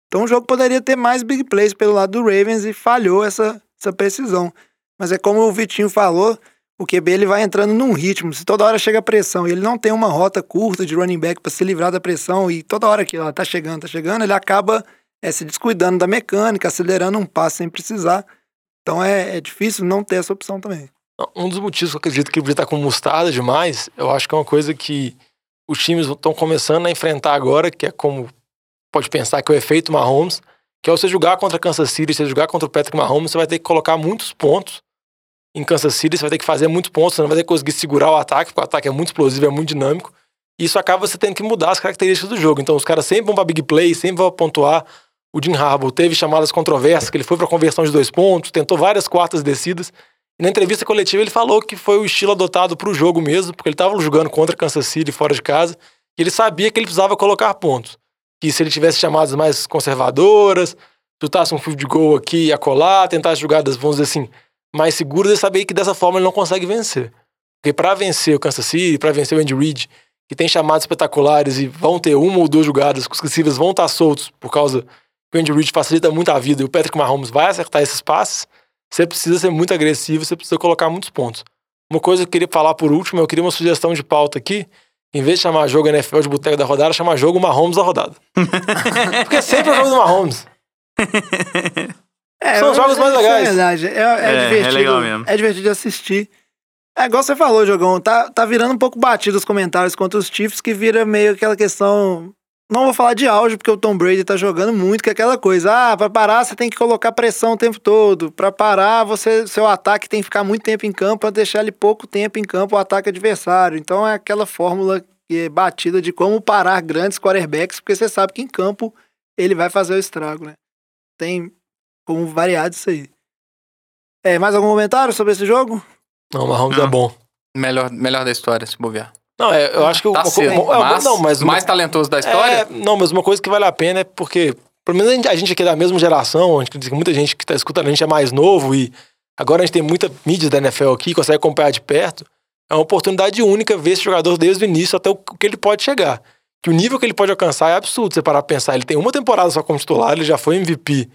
[SPEAKER 1] Então o jogo poderia ter mais big plays pelo lado do Ravens e falhou essa, essa precisão. Mas é como o Vitinho falou, o QB ele vai entrando num ritmo. Se toda hora chega pressão e ele não tem uma rota curta de running back para se livrar da pressão e toda hora que ela tá chegando, tá chegando, ele acaba é, se descuidando da mecânica, acelerando um passo sem precisar. Então é, é difícil não ter essa opção também.
[SPEAKER 3] Um dos motivos que eu acredito que ele está com mostarda demais, eu acho que é uma coisa que os times estão começando a enfrentar agora, que é como pode pensar que é o efeito Mahomes, que é você jogar contra Kansas City, você jogar contra o Patrick Mahomes, você vai ter que colocar muitos pontos em Kansas City, você vai ter que fazer muitos pontos, você não vai ter que conseguir segurar o ataque, porque o ataque é muito explosivo, é muito dinâmico. E isso acaba você tendo que mudar as características do jogo. Então os caras sempre vão para big play, sempre vão pontuar. O Jim Harbaugh teve chamadas controversas, que ele foi para conversão de dois pontos, tentou várias quartas descidas. Na entrevista coletiva ele falou que foi o estilo adotado para o jogo mesmo, porque ele estava jogando contra Kansas City fora de casa, e ele sabia que ele precisava colocar pontos. Que se ele tivesse chamadas mais conservadoras, chutasse um field goal aqui e acolá, tentasse jogadas, vamos dizer assim, mais seguras, ele sabia que dessa forma ele não consegue vencer. Porque para vencer o Kansas City, para vencer o Andy Reid, que tem chamadas espetaculares e vão ter uma ou duas jogadas que os receivers vão estar soltos por causa que o Andy Reid facilita muito a vida e o Patrick Mahomes vai acertar esses passes, você precisa ser muito agressivo, você precisa colocar muitos pontos. Uma coisa que eu queria falar por último, eu queria uma sugestão de pauta aqui. Em vez de chamar jogo NFL de boteco da rodada, chamar jogo Mahomes da rodada. Porque sempre é o jogo do Mahomes.
[SPEAKER 1] É,
[SPEAKER 3] São os jogos mais
[SPEAKER 1] isso
[SPEAKER 3] legais.
[SPEAKER 1] É verdade. É, é
[SPEAKER 2] É, é
[SPEAKER 1] divertido.
[SPEAKER 2] legal mesmo.
[SPEAKER 1] É divertido de assistir. É igual você falou, Jogão. Tá, tá virando um pouco batido os comentários contra os Chiefs, que vira meio aquela questão. Não vou falar de auge, porque o Tom Brady tá jogando muito, que é aquela coisa. Ah, pra parar você tem que colocar pressão o tempo todo. Pra parar, você, seu ataque tem que ficar muito tempo em campo, pra deixar ele pouco tempo em campo o ataque adversário. Então é aquela fórmula que é batida de como parar grandes quarterbacks, porque você sabe que em campo ele vai fazer o estrago, né? Tem como variar disso aí. É, mais algum comentário sobre esse jogo?
[SPEAKER 3] Não, o Mahomes é bom.
[SPEAKER 4] Melhor, melhor da história, se bobear.
[SPEAKER 3] Não, é, eu acho que...
[SPEAKER 4] Tá
[SPEAKER 3] uma co-
[SPEAKER 4] cedo,
[SPEAKER 3] uma-
[SPEAKER 4] mas,
[SPEAKER 3] não, mas uma-
[SPEAKER 4] mais talentoso da história?
[SPEAKER 3] É, não, mas uma coisa que vale a pena é porque, pelo menos a gente, a gente aqui é da mesma geração, a gente, muita gente que tá escutando a gente é mais novo e agora a gente tem muita mídia da NFL aqui, consegue acompanhar de perto. É uma oportunidade única ver esse jogador desde o início até o que ele pode chegar. Que o nível que ele pode alcançar é absurdo. Você parar pra pensar, ele tem uma temporada só como titular, ele já foi MVP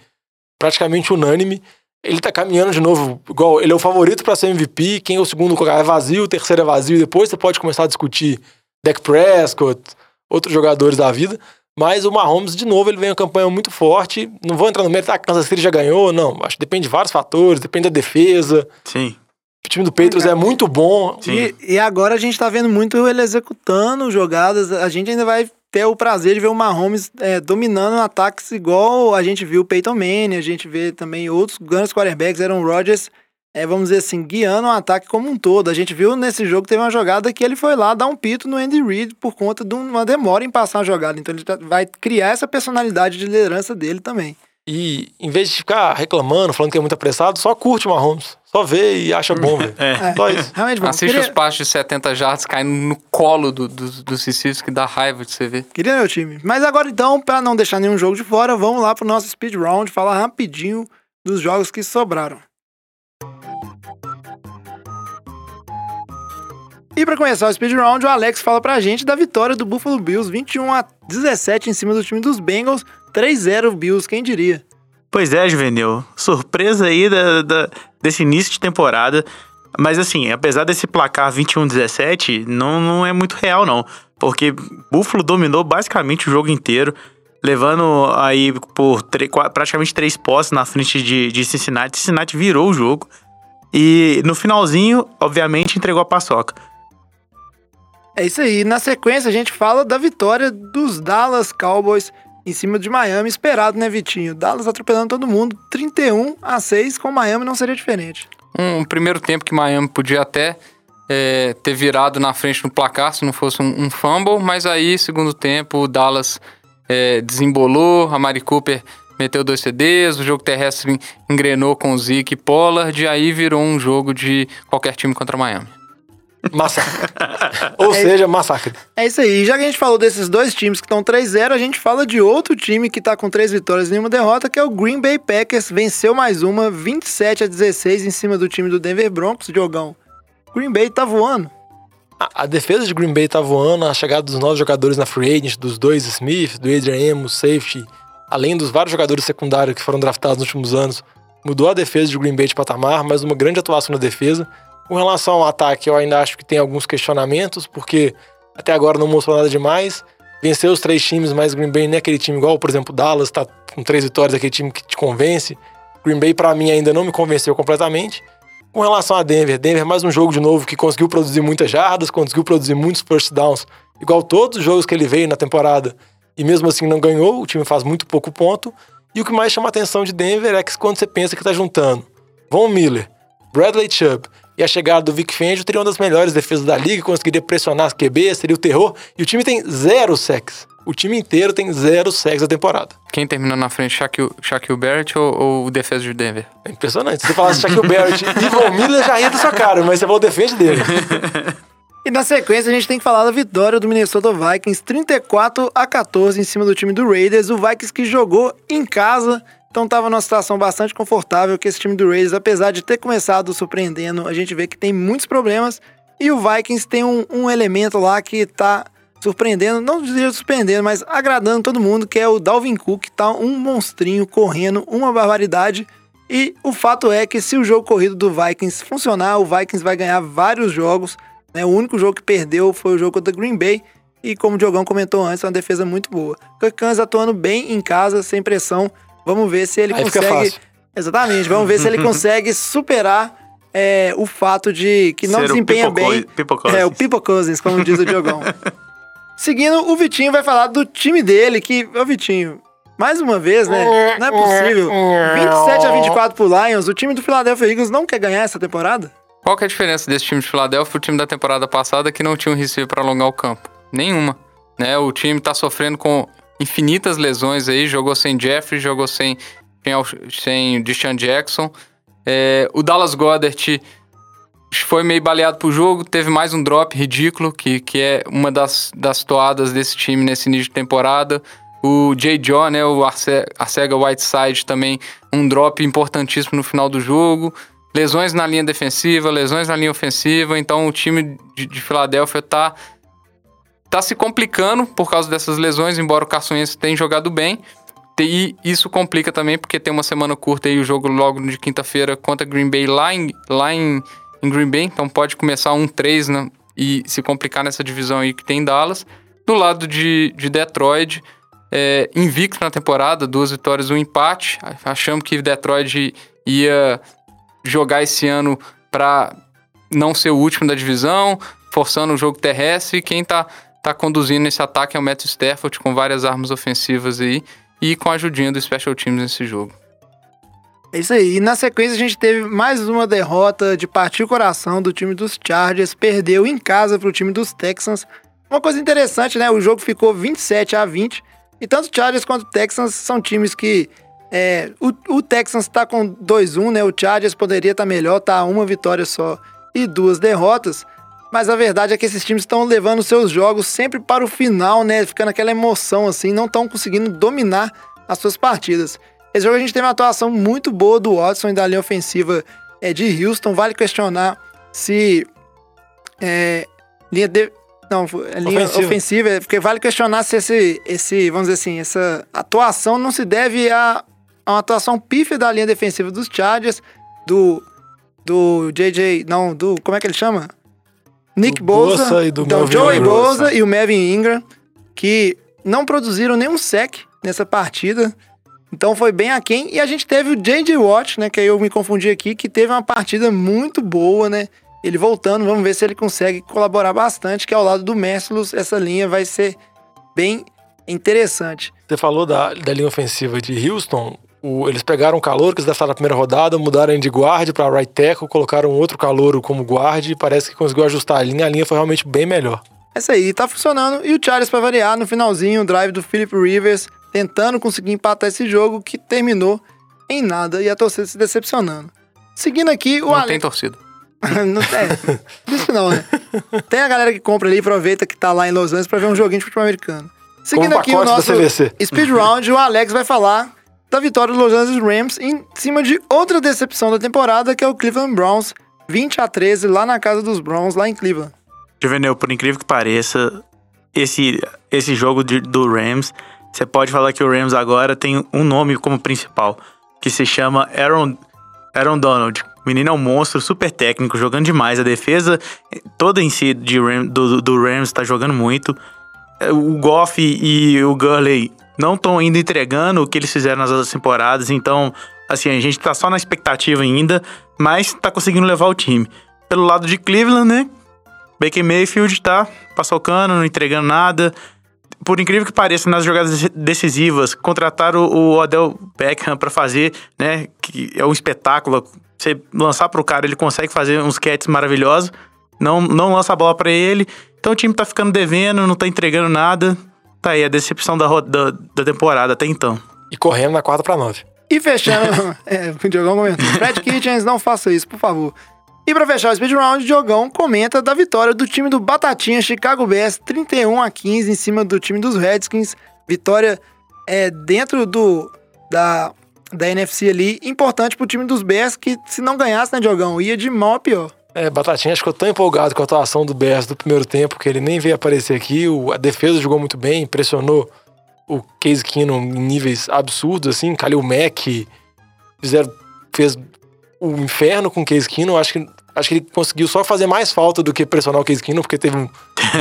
[SPEAKER 3] praticamente unânime. Ele tá caminhando de novo, igual ele é o favorito pra ser MVP, quem é o segundo lugar é vazio, o terceiro é vazio, e depois você pode começar a discutir Dak Prescott, outros jogadores da vida. Mas o Mahomes, de novo, ele vem uma campanha muito forte. Não vou entrar no mérito, ah, Kansas City já ganhou, não. Acho que depende de vários fatores, depende da defesa.
[SPEAKER 2] Sim.
[SPEAKER 3] O time do Patriots é muito bom.
[SPEAKER 2] Sim.
[SPEAKER 1] E, e agora a gente tá vendo muito ele executando jogadas. A gente ainda vai ter o prazer de ver o Mahomes é, dominando ataques igual a gente viu o Peyton Manning, a gente vê também outros grandes quarterbacks, Aaron Rodgers, é, vamos dizer assim, guiando o ataque como um todo. A gente viu nesse jogo teve uma jogada que ele foi lá dar um pito no Andy Reid por conta de uma demora em passar a jogada. Então ele tá- vai criar essa personalidade de liderança dele também.
[SPEAKER 3] E em vez de ficar reclamando, falando que é muito apressado, só curte o Mahomes. Só vê e acha bom, velho.
[SPEAKER 2] É.
[SPEAKER 3] Só isso.
[SPEAKER 1] Realmente, bom.
[SPEAKER 4] Assiste
[SPEAKER 1] Queria,
[SPEAKER 4] os passos de 70 jardas caindo no colo do, do, dos Cicílios, que dá raiva de você ver.
[SPEAKER 1] queria meu time. Mas agora então, pra não deixar nenhum jogo de fora, vamos lá pro nosso speed round, falar rapidinho dos jogos que sobraram. E pra começar o speed round, o Alex fala pra gente da vitória do Buffalo Bills, 21 a 17 em cima do time dos Bengals, 3-0 Bills, quem diria?
[SPEAKER 2] Pois é, Juvenil. Surpresa aí da, da- desse início de temporada. Mas assim, apesar desse placar 21-17, não, não é muito real, não. Porque Buffalo dominou basicamente o jogo inteiro, levando aí por praticamente três posses na frente de, de Cincinnati. Cincinnati virou o jogo. E no finalzinho, obviamente, entregou a paçoca.
[SPEAKER 1] É isso aí. Na sequência, a gente fala da vitória dos Dallas Cowboys em cima de Miami, esperado, né, Vitinho? Dallas atropelando todo mundo, 31 a 6, com Miami não seria diferente.
[SPEAKER 4] Um, primeiro tempo que Miami podia até é, ter virado na frente no placar se não fosse um, um fumble, mas aí, segundo tempo, o Dallas é, desembolou, a Mari Cooper meteu dois CDs, o jogo terrestre engrenou com Zeke e Pollard, e aí virou um jogo de qualquer time contra Miami.
[SPEAKER 3] Massacre. Ou seja, massacre.
[SPEAKER 1] É isso aí. Já que a gente falou desses dois times que estão 3-0, a gente fala de outro time que tá com três vitórias e nenhuma derrota, que é o Green Bay Packers. Venceu mais uma, 27 a 16 em cima do time do Denver Broncos, Diogão. Green Bay tá voando.
[SPEAKER 3] A, a defesa de Green Bay tá voando, a chegada dos novos jogadores na free agent, dos dois Smith, do Adrian Amos, safety, além dos vários jogadores secundários que foram draftados nos últimos anos, mudou a defesa de Green Bay de patamar, mas uma grande atuação na defesa. Com relação ao ataque, eu ainda acho que tem alguns questionamentos, porque até agora não mostrou nada demais. Venceu os três times, mas Green Bay não é aquele time igual, por exemplo, Dallas, tá com três vitórias, aquele time que te convence. Green Bay, para mim, ainda não me convenceu completamente. Com relação a Denver, Denver mais um jogo de novo que conseguiu produzir muitas jardas, conseguiu produzir muitos first downs, igual todos os jogos que ele veio na temporada, e mesmo assim não ganhou, o time faz muito pouco ponto. E o que mais chama a atenção de Denver é que quando você pensa que tá juntando Von Miller, Bradley Chubb e a chegada do Vic Fangio, teria uma das melhores defesas da liga, conseguiria pressionar as QB, seria o terror, e o time tem zero sacks. O time inteiro tem zero sacks na temporada.
[SPEAKER 4] Quem terminou na frente, Shaquille, Shaquille Barrett ou, ou o defesa de Denver?
[SPEAKER 3] É impressionante. Se você falasse Shaquille Barrett e Von Miller, já ia da sua cara, mas você falou defende dele.
[SPEAKER 1] E na sequência a gente tem que falar da vitória do Minnesota Vikings 34 a 14 em cima do time do Raiders. O Vikings que jogou em casa, então estava numa situação bastante confortável que esse time do Raiders, apesar de ter começado surpreendendo, a gente vê que tem muitos problemas. E o Vikings tem um, um elemento lá que tá surpreendendo, não diria surpreendendo, mas agradando todo mundo, que é o Dalvin Cook, que tá um monstrinho correndo, uma barbaridade. E o fato é que se o jogo corrido do Vikings funcionar, o Vikings vai ganhar vários jogos. Né? O único jogo que perdeu foi o jogo contra o Green Bay. E como o Diogão comentou antes, é uma defesa muito boa. Kirk Cousins atuando bem em casa, sem pressão. Vamos ver se ele
[SPEAKER 3] Aí
[SPEAKER 1] consegue. Exatamente, vamos ver se ele consegue superar é, o fato de que não
[SPEAKER 2] Ser o
[SPEAKER 1] desempenha bem.
[SPEAKER 2] Co- People Cousins.
[SPEAKER 1] É, o People Cousins, como diz o Diogão. Seguindo, o Vitinho vai falar do time dele, que. Ô, Vitinho, mais uma vez, né? Não é possível. 27 a 24 pro Lions, o time do Philadelphia Eagles não quer ganhar essa temporada?
[SPEAKER 4] Qual que é a diferença desse time de Filadélfia pro time da temporada passada que não tinha um receiver para alongar o campo? Nenhuma. Né? O time tá sofrendo com infinitas lesões aí, jogou sem Jeffrey, jogou sem, sem, Deshaun Jackson. É, o Dallas Goddard foi meio baleado pro jogo, teve mais um drop ridículo, que, que é uma das, das toadas desse time nesse início de temporada. O Jay John, né, o Arce- Arcega Whiteside também, um drop importantíssimo no final do jogo. Lesões na linha defensiva, lesões na linha ofensiva. Então o time de, de Filadélfia tá, tá se complicando por causa dessas lesões, embora o Carson Wentz tenha jogado bem. E isso complica também porque tem uma semana curta aí o jogo logo de quinta-feira contra Green Bay lá em, lá em, em Green Bay. Então pode começar um 3 né, e se complicar nessa divisão aí que tem Dallas. Do lado de, de Detroit, é, invicto na temporada, duas vitórias, um empate. Achamos que Detroit ia jogar esse ano para não ser o último da divisão, forçando o jogo terrestre. E quem tá, tá conduzindo esse ataque é o Stafford, com várias armas ofensivas aí e com a ajudinha do Special Teams nesse jogo.
[SPEAKER 1] É isso aí. E na sequência a gente teve mais uma derrota de partir o coração do time dos Chargers. Perdeu em casa pro time dos Texans. Uma coisa interessante, né? O jogo ficou 27 a 20. E tanto Chargers quanto Texans são times que. é, o, o Texans tá com 2-1, né? O Chargers poderia estar melhor, tá uma vitória só e duas derrotas. Mas a verdade é que esses times estão levando seus jogos sempre para o final, né? Ficando aquela emoção assim, não estão conseguindo dominar as suas partidas. Esse jogo a gente teve uma atuação muito boa do Watson e da linha ofensiva é, de Houston. Vale questionar se é, linha de, não, é linha
[SPEAKER 3] Ofensiva.
[SPEAKER 1] ofensiva, porque vale questionar se esse, esse, vamos dizer assim, essa atuação não se deve a, a uma atuação pífia da linha defensiva dos Chargers, do do JJ, não, do como é que ele chama? Nick Bosa,
[SPEAKER 3] Bosa e do
[SPEAKER 1] então,
[SPEAKER 3] Melvin
[SPEAKER 1] Joey. Bosa e o Melvin Ingram, que não produziram nenhum sec nessa partida. Então foi bem aquém. E a gente teve o J.J. Watt, né? Que aí eu me confundi aqui, que teve uma partida muito boa, né? Ele voltando, vamos ver se ele consegue colaborar bastante, que ao lado do Mercilus, essa linha vai ser bem interessante.
[SPEAKER 3] Você falou da, da linha ofensiva de Houston. O- eles pegaram um calor que eles deixaram na primeira rodada, mudaram ele de guarde para right tackle, colocaram outro calouro como guarde e parece que conseguiu ajustar a linha. A linha foi realmente bem melhor.
[SPEAKER 1] Essa aí tá funcionando. E o Chargers, pra variar, no finalzinho, o drive do Philip Rivers, tentando conseguir empatar esse jogo, que terminou em nada e a torcida se decepcionando. Seguindo aqui, o
[SPEAKER 4] Não
[SPEAKER 1] Ale-
[SPEAKER 4] tem torcida.
[SPEAKER 1] não é, isso não, né? Tem a galera que compra ali e aproveita que tá lá em Los Angeles pra ver um joguinho de futebol americano. Seguindo aqui o nosso. Speed Round, o Alex vai falar da vitória dos Los Angeles Rams em cima de outra decepção da temporada, que é o Cleveland Browns, 20 a 13 lá na casa dos Browns, lá em Cleveland.
[SPEAKER 2] Juvenil, por incrível que pareça, esse, esse jogo de- do Rams, você pode falar que o Rams agora tem um nome como principal, que se chama Aaron, Aaron Donald. menino é um monstro, super técnico, jogando demais. A defesa toda em si de Ram- do, do Rams tá jogando muito. Eh, O Goff e o Gurley não estão ainda entregando o que eles fizeram nas outras temporadas. Então, assim, a gente tá só na expectativa ainda, mas tá conseguindo levar o time. Pelo lado de Cleveland, né? Baker Mayfield tá paçocando, não entregando nada. Por incrível que pareça, nas jogadas decisivas, contrataram o Odell Beckham pra fazer, né? Que é um espetáculo. Você lançar pro cara, ele consegue fazer uns catches maravilhosos. Não, não lança a bola pra ele. Então o time tá ficando devendo, não tá entregando nada. Tá aí a decepção da, da, da temporada até então.
[SPEAKER 3] E correndo na quarta pra nove.
[SPEAKER 1] E fechando, é, o Diogão comentou. Fred Kitchens, não faça isso, por favor. E pra fechar o speed round, o Diogão comenta da vitória do time do Batatinha Chicago Bears 31 a 15 em cima do time dos Redskins. Vitória é dentro do da, da NFC ali, importante pro time dos Bears que se não ganhasse, né, Diogão, ia de mal a pior.
[SPEAKER 3] É, Batatinha ficou tão empolgado com a atuação do Bears do primeiro tempo que ele nem veio aparecer aqui. O- a defesa jogou muito bem, impressionou o Case Keenum em níveis absurdos, assim. Khalil Mack fizeram, fez o inferno com o Case Keenum. Acho que, acho que ele conseguiu só fazer mais falta do que pressionar o Case Keenum, porque teve um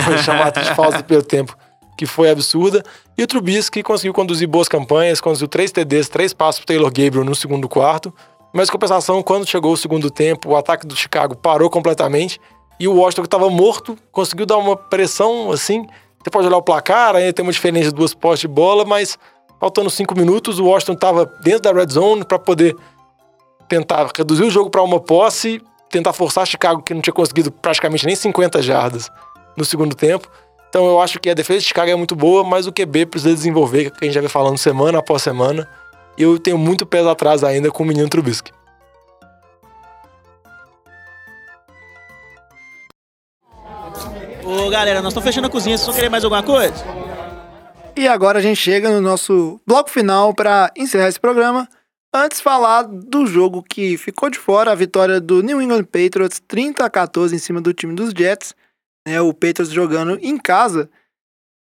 [SPEAKER 3] uma chamada de falta do primeiro tempo que foi absurda. E o Trubisky conseguiu conduzir boas campanhas, conduziu três TDs, três passos pro Taylor Gabriel no segundo quarto. Mas, compensação, quando chegou o segundo tempo, o ataque do Chicago parou completamente e o Washington, que estava morto, conseguiu dar uma pressão assim. Você pode olhar o placar, aí tem uma diferença de duas postes de bola, mas faltando cinco minutos, o Washington estava dentro da red zone para poder tentar reduzir o jogo para uma posse, tentar forçar Chicago, que não tinha conseguido praticamente nem 50 jardas no segundo tempo. Então eu acho que a defesa de Chicago é muito boa, mas o QB precisa desenvolver, que a gente já vem falando semana após semana. E eu tenho muito pés atrás ainda com o menino Trubisky.
[SPEAKER 7] Ô galera, nós estamos fechando a cozinha, vocês vão querer mais alguma coisa?
[SPEAKER 1] E agora a gente chega no nosso bloco final para encerrar esse programa. Antes falar do jogo que ficou de fora, a vitória do New England Patriots 30 a 14 em cima do time dos Jets, né? O Patriots jogando em casa.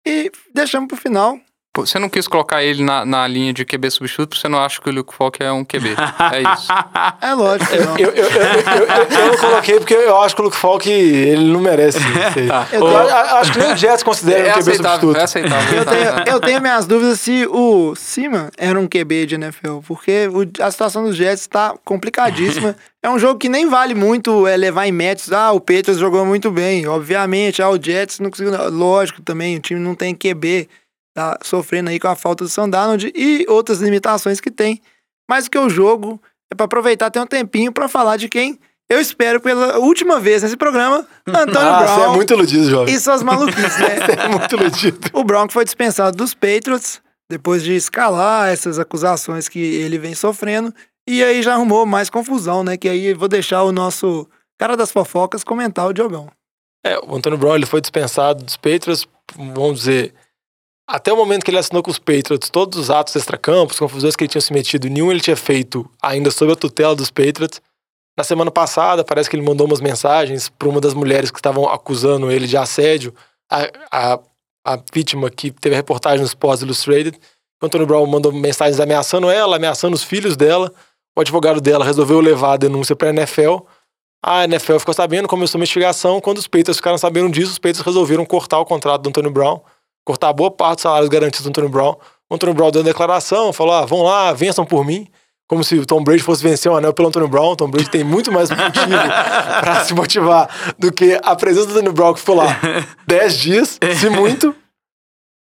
[SPEAKER 1] E deixamos pro final.
[SPEAKER 4] Você não quis colocar ele na, na linha de QB substituto porque você não acha que o Luke Falk é um QB. É isso.
[SPEAKER 1] É lógico.
[SPEAKER 3] Eu, eu, eu, eu, eu- eu não coloquei porque eu acho que o Luke Falk ele não merece. isso aí.
[SPEAKER 1] Eu tenho-
[SPEAKER 3] acho que nem o Jets considera
[SPEAKER 4] É
[SPEAKER 3] um QB substituto.
[SPEAKER 4] é aceitável.
[SPEAKER 1] Eu tenho, eu tenho minhas dúvidas se o Seaman era um QB de NFL, porque o- a situação dos Jets está complicadíssima. É um jogo que nem vale muito é, levar em métodos. Ah, o Patriots jogou muito bem, obviamente. Ah, o Jets não conseguiu. Lógico, também o time não tem QB, tá sofrendo aí com a falta do Sam Darnold e outras limitações que tem. Mas o que o jogo é para aproveitar ter um tempinho para falar de quem eu espero pela última vez nesse programa, Antônio
[SPEAKER 3] Ah, você é
[SPEAKER 1] Brown
[SPEAKER 3] muito iludido, jovem.
[SPEAKER 1] e suas maluquices, né?
[SPEAKER 3] Você é muito iludido.
[SPEAKER 1] O Brown foi dispensado dos Patriots depois de escalar essas acusações que ele vem sofrendo. E aí já arrumou mais confusão, né? Que aí eu vou deixar o nosso cara das fofocas comentar o Diogão.
[SPEAKER 3] É, o Antônio Brown ele foi dispensado dos Patriots, vamos dizer, até o momento que ele assinou com os Patriots, todos os atos extracampos, confusões que ele tinha se metido, nenhum ele tinha feito ainda sob a tutela dos Patriots. Na semana passada, parece que ele mandou umas mensagens para uma das mulheres que estavam acusando ele de assédio, a, a, a vítima que teve a reportagem no Sports Illustrated. O Antônio Brown mandou mensagens ameaçando ela, ameaçando os filhos dela. O advogado dela resolveu levar a denúncia para a NFL. A NFL ficou sabendo, começou uma investigação. Quando os Patriots ficaram sabendo disso, os Patriots resolveram cortar o contrato do Antônio Brown, cortar boa parte dos salários garantidos do Antônio Brown. O Antônio Brown deu uma declaração, falou: ah, vão lá, vençam por mim. Como se o Tom Brady fosse vencer o anel pelo Antônio Brown. O Tom Brady tem muito mais motivo para se motivar do que a presença do Antônio Brown, que ficou lá 10 dias, se muito.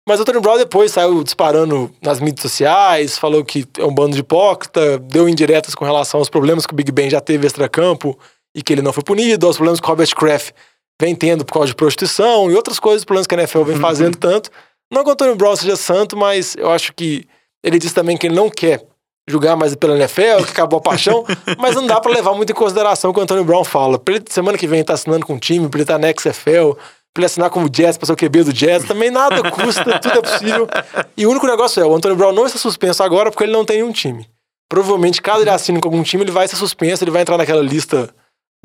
[SPEAKER 3] Mas o Antônio Brown depois saiu disparando nas mídias sociais, falou que é um bando de hipócrita, deu indiretas com relação aos problemas que o Big Ben já teve extra-campo e que ele não foi punido, aos problemas que o Robert Kraft vem tendo por causa de prostituição e outras coisas, problemas que a NFL vem fazendo tanto. Não que o Antônio Brown seja santo, mas eu acho que ele disse também que ele não quer julgar mais pela NFL, que acabou a paixão, mas não dá pra levar muito em consideração o que o Antônio Brown fala. Pra ele, semana que vem, tá assinando com um time, pra ele estar tá na XFL, pra ele assinar como Jets, pra ser o QB do Jets, também nada custa, tudo é possível. E o único negócio é, o Antônio Brown não está suspenso agora porque ele não tem um time. Provavelmente, caso ele assine com algum time, ele vai ser suspenso, ele vai entrar naquela lista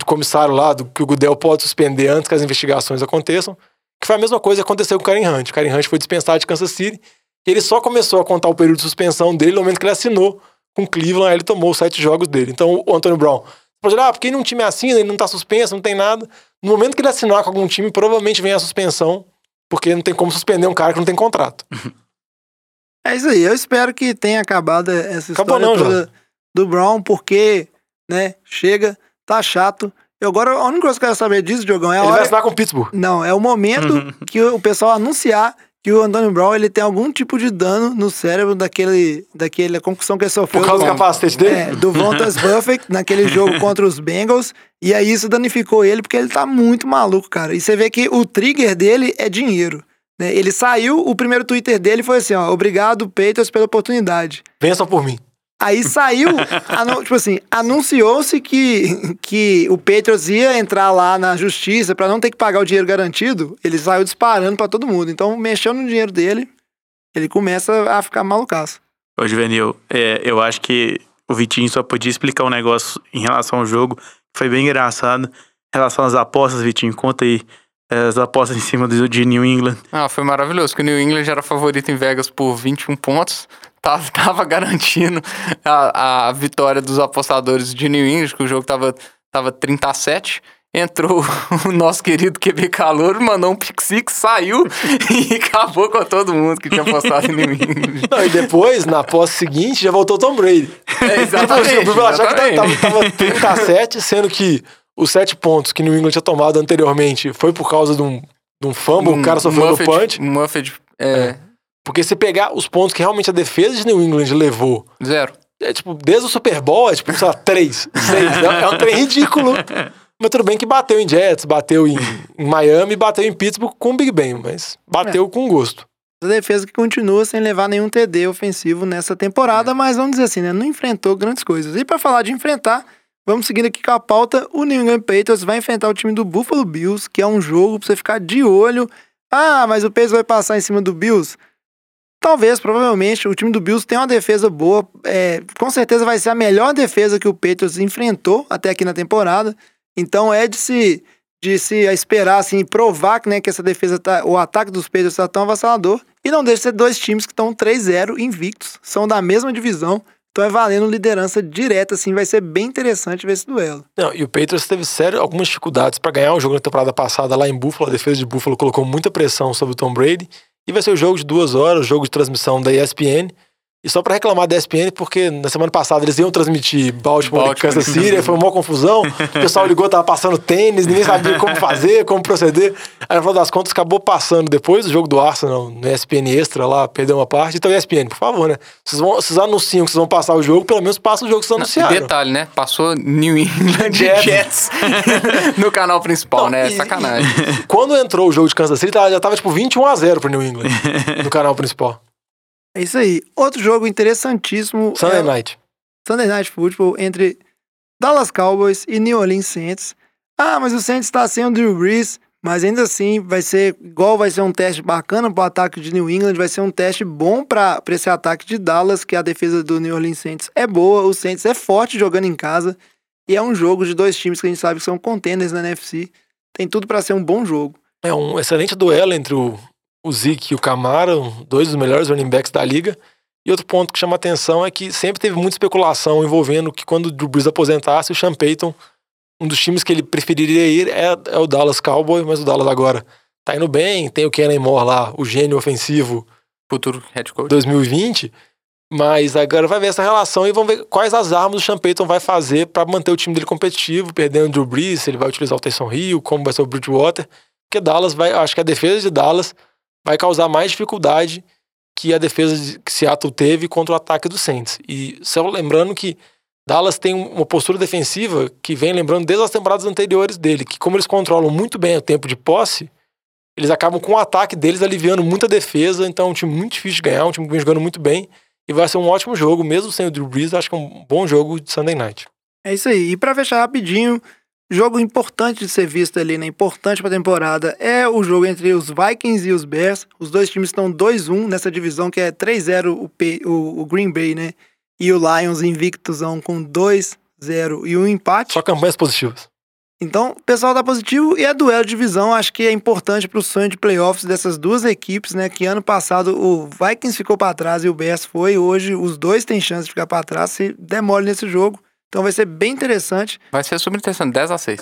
[SPEAKER 3] de comissário lá, do que o Goodell pode suspender antes que as investigações aconteçam, que foi a mesma coisa que aconteceu com o Karen Hunt. O Karen Hunt foi dispensado de Kansas City, e ele só começou a contar o período de suspensão dele no momento que ele assinou com Cleveland, aí ele tomou os sete jogos dele. Então, o Antônio Brown, Pode olhar, ah, porque um time assina, ele não tá suspenso, não tem nada. No momento que ele assinar com algum time, provavelmente vem a suspensão, porque não tem como suspender um cara que não tem contrato.
[SPEAKER 1] É isso aí. Eu espero que tenha acabado essa
[SPEAKER 3] Acabou
[SPEAKER 1] história
[SPEAKER 3] não,
[SPEAKER 1] do Brown, porque, né, chega, tá chato. Eu agora, a única coisa que eu quero saber disso, Diogão, é a
[SPEAKER 3] Ele vai
[SPEAKER 1] hora...
[SPEAKER 3] assinar com o Pittsburgh.
[SPEAKER 1] Não, é o momento que o pessoal anunciar que o Antônio Brown ele tem algum tipo de dano no cérebro daquele, daquele concussão que ele sofreu.
[SPEAKER 3] Por causa do
[SPEAKER 1] do,
[SPEAKER 3] capacete dele?
[SPEAKER 1] é, do Vontas Buffett naquele jogo contra os Bengals. E aí isso danificou ele porque ele tá muito maluco, cara. E você vê que o trigger dele é dinheiro. Né? Ele saiu, o primeiro Twitter dele foi assim, ó, obrigado, Patriots, pela oportunidade.
[SPEAKER 3] Vença por mim.
[SPEAKER 1] Aí saiu, anu- tipo assim, anunciou-se que, que o Patriots ia entrar lá na justiça pra não ter que pagar o dinheiro garantido. Ele saiu disparando pra todo mundo. Então, mexeu no dinheiro dele, ele começa a ficar malucaço.
[SPEAKER 2] Ô, Juvenil, é, eu acho que o Vitinho só podia explicar um negócio em relação ao jogo, que foi bem engraçado. Em relação às apostas, Vitinho, conta aí as apostas em cima do, de New England.
[SPEAKER 4] Ah, foi maravilhoso, que o New England era favorito em Vegas por 21 pontos. Tava, tava garantindo a, a vitória dos apostadores de New England, que o jogo tava, tava 30 a 7. Entrou o nosso querido QB Calor, mandou um pick six, saiu e acabou com todo mundo que tinha apostado em New England.
[SPEAKER 3] Não, e depois, na posse seguinte, já voltou Tom Brady.
[SPEAKER 4] É,
[SPEAKER 3] Tipo assim, o Bill achava que
[SPEAKER 4] exatamente.
[SPEAKER 3] tava, tava 30 a 7, sendo que os 7 pontos que New England tinha tomado anteriormente foi por causa de um, de um fumble, o cara sofreu no
[SPEAKER 4] Muffet-
[SPEAKER 3] punch.
[SPEAKER 4] Muffet, é,
[SPEAKER 3] Porque se pegar os pontos que realmente a defesa de New England levou,
[SPEAKER 4] zero.
[SPEAKER 3] é tipo, desde o Super Bowl, é tipo, sei lá, 3, 6. É, é um trem ridículo. Mas tudo bem que bateu em Jets, bateu em, em Miami, bateu em Pittsburgh com o Big Ben, mas bateu com gosto.
[SPEAKER 1] A defesa que continua sem levar nenhum TD ofensivo nessa temporada, mas vamos dizer assim, né? Não enfrentou grandes coisas. E pra falar de enfrentar, vamos seguindo aqui com a pauta. O New England Patriots vai enfrentar o time do Buffalo Bills, que é um jogo pra você ficar de olho. Ah, mas o Patriots vai passar em cima do Bills? Talvez, provavelmente, o time do Bills tem uma defesa boa. é, com certeza vai ser a melhor defesa que o Patriots enfrentou até aqui na temporada. Então é de se, de se esperar, assim, provar né, que essa defesa tá. O ataque dos Patriots tá tão avassalador. E não deixa de ser dois times que estão 3-0 invictos. São da mesma divisão. Então é valendo liderança direta, assim. Vai ser bem interessante ver esse duelo.
[SPEAKER 3] Não, e o Patriots teve sério algumas dificuldades pra ganhar o jogo na temporada passada lá em Buffalo. A defesa de Buffalo colocou muita pressão sobre o Tom Brady. E vai ser o jogo de duas horas, o jogo de transmissão da ESPN. E só pra reclamar da ESPN, porque na semana passada eles iam transmitir Baltimore,
[SPEAKER 4] Baltimore.
[SPEAKER 3] e Kansas City, foi uma confusão. O pessoal ligou, tava passando tênis, ninguém sabia como fazer, como proceder. Aí no final das contas acabou passando depois do jogo do Arsenal no ESPN Extra lá, perdeu uma parte. Então ESPN, por favor, né? Vocês, vão, vocês anunciam que vocês vão passar o jogo, pelo menos passa o jogo que vocês anunciaram.
[SPEAKER 4] detalhe, né? Passou New England
[SPEAKER 3] Jets.
[SPEAKER 4] Jets, no canal principal,
[SPEAKER 3] Não,
[SPEAKER 4] né?
[SPEAKER 3] e-
[SPEAKER 4] Sacanagem.
[SPEAKER 3] Quando entrou o jogo de Kansas City, já tava tipo 21 a 0 pro New England no canal principal.
[SPEAKER 1] É isso aí. Outro jogo interessantíssimo.
[SPEAKER 3] Sunday
[SPEAKER 1] é
[SPEAKER 3] Night.
[SPEAKER 1] Sunday Night Football entre Dallas Cowboys e New Orleans Saints. Ah, mas o Saints está sem o Drew Brees, mas ainda assim vai ser igual vai ser um teste bacana para o ataque de New England, vai ser um teste bom para esse ataque de Dallas, que a defesa do New Orleans Saints é boa, o Saints é forte jogando em casa e é um jogo de dois times que a gente sabe que são contenders na NFC. Tem tudo para ser um bom jogo.
[SPEAKER 3] É um excelente duelo entre o, o Zeke e o Camara, um- dois dos melhores running backs da liga. E outro ponto que chama atenção é que sempre teve muita especulação envolvendo que quando o Drew Brees aposentasse, o Sean Payton, um dos times que ele preferiria ir é, é o Dallas Cowboys, mas o Dallas agora tá indo bem, tem o Kenny Moore lá, o gênio ofensivo
[SPEAKER 4] Futuro head coach.
[SPEAKER 3] 2020, mas agora vai ver essa relação e vamos ver quais as armas o Sean Payton vai fazer para manter o time dele competitivo, perdendo o Drew Brees, se ele vai utilizar o Taysom Hill, como vai ser o Bridgewater, porque Dallas vai, acho que a defesa de Dallas vai causar mais dificuldade que a defesa de- que Seattle teve contra o ataque do Saints. E só lembrando que Dallas tem uma postura defensiva que vem lembrando desde as temporadas anteriores dele, que como eles controlam muito bem o tempo de posse, eles acabam com o ataque deles aliviando muita defesa, então é um time muito difícil de ganhar, um time que vem jogando muito bem, e vai ser um ótimo jogo, mesmo sem o Drew Brees, acho que é um bom jogo de Sunday Night.
[SPEAKER 1] É isso aí. E para fechar rapidinho, jogo importante de ser visto ali, né? Importante pra temporada é o jogo entre os Vikings e os Bears. Os dois times estão 2-1 nessa divisão que é 3-0 o, P- o, o Green Bay, né? E o Lions invictosão com 2-0 e um empate.
[SPEAKER 3] Só campanhas positivas.
[SPEAKER 1] Então, o pessoal tá positivo e é duelo de divisão. Acho que é importante pro sonho de playoffs dessas duas equipes, né? Que ano passado o Vikings ficou para trás e o Bears foi. Hoje os dois têm chance de ficar para trás se demole nesse jogo. Então vai ser bem interessante.
[SPEAKER 4] Vai ser super interessante, 10 a 6.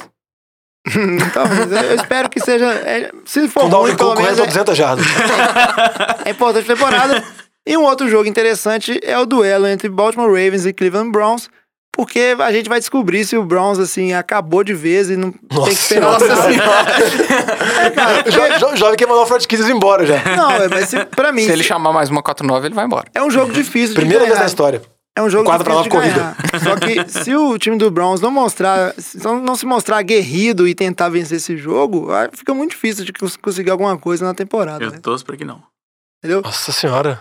[SPEAKER 1] Talvez. eu espero que seja. é, se for
[SPEAKER 3] Com Dalvin
[SPEAKER 1] ruim, pelo menos é,
[SPEAKER 3] 200 jardas.
[SPEAKER 1] é importante a temporada. E um outro jogo interessante é o duelo entre Baltimore Ravens e Cleveland Browns. Porque a gente vai descobrir se o Browns, assim, acabou de vez e não tem que esperar.
[SPEAKER 3] Nossa
[SPEAKER 1] É, cara,
[SPEAKER 3] O jo- jo- jovem quer mandar o Fred Kisses embora já.
[SPEAKER 1] Não, é, mas se, pra mim,
[SPEAKER 4] Se ele
[SPEAKER 1] se-
[SPEAKER 4] chamar mais uma 4-9, ele vai embora.
[SPEAKER 1] é um jogo difícil
[SPEAKER 3] Primeira
[SPEAKER 1] de
[SPEAKER 3] vez na história.
[SPEAKER 1] É um jogo
[SPEAKER 3] Quatro pra nove
[SPEAKER 1] ganhar. Só que se o time do Browns não mostrar, se não, se mostrar aguerrido e tentar vencer esse jogo, fica muito difícil de cons- conseguir alguma coisa na temporada, né?
[SPEAKER 2] Eu torço pra que não.
[SPEAKER 1] Entendeu?
[SPEAKER 3] Nossa senhora.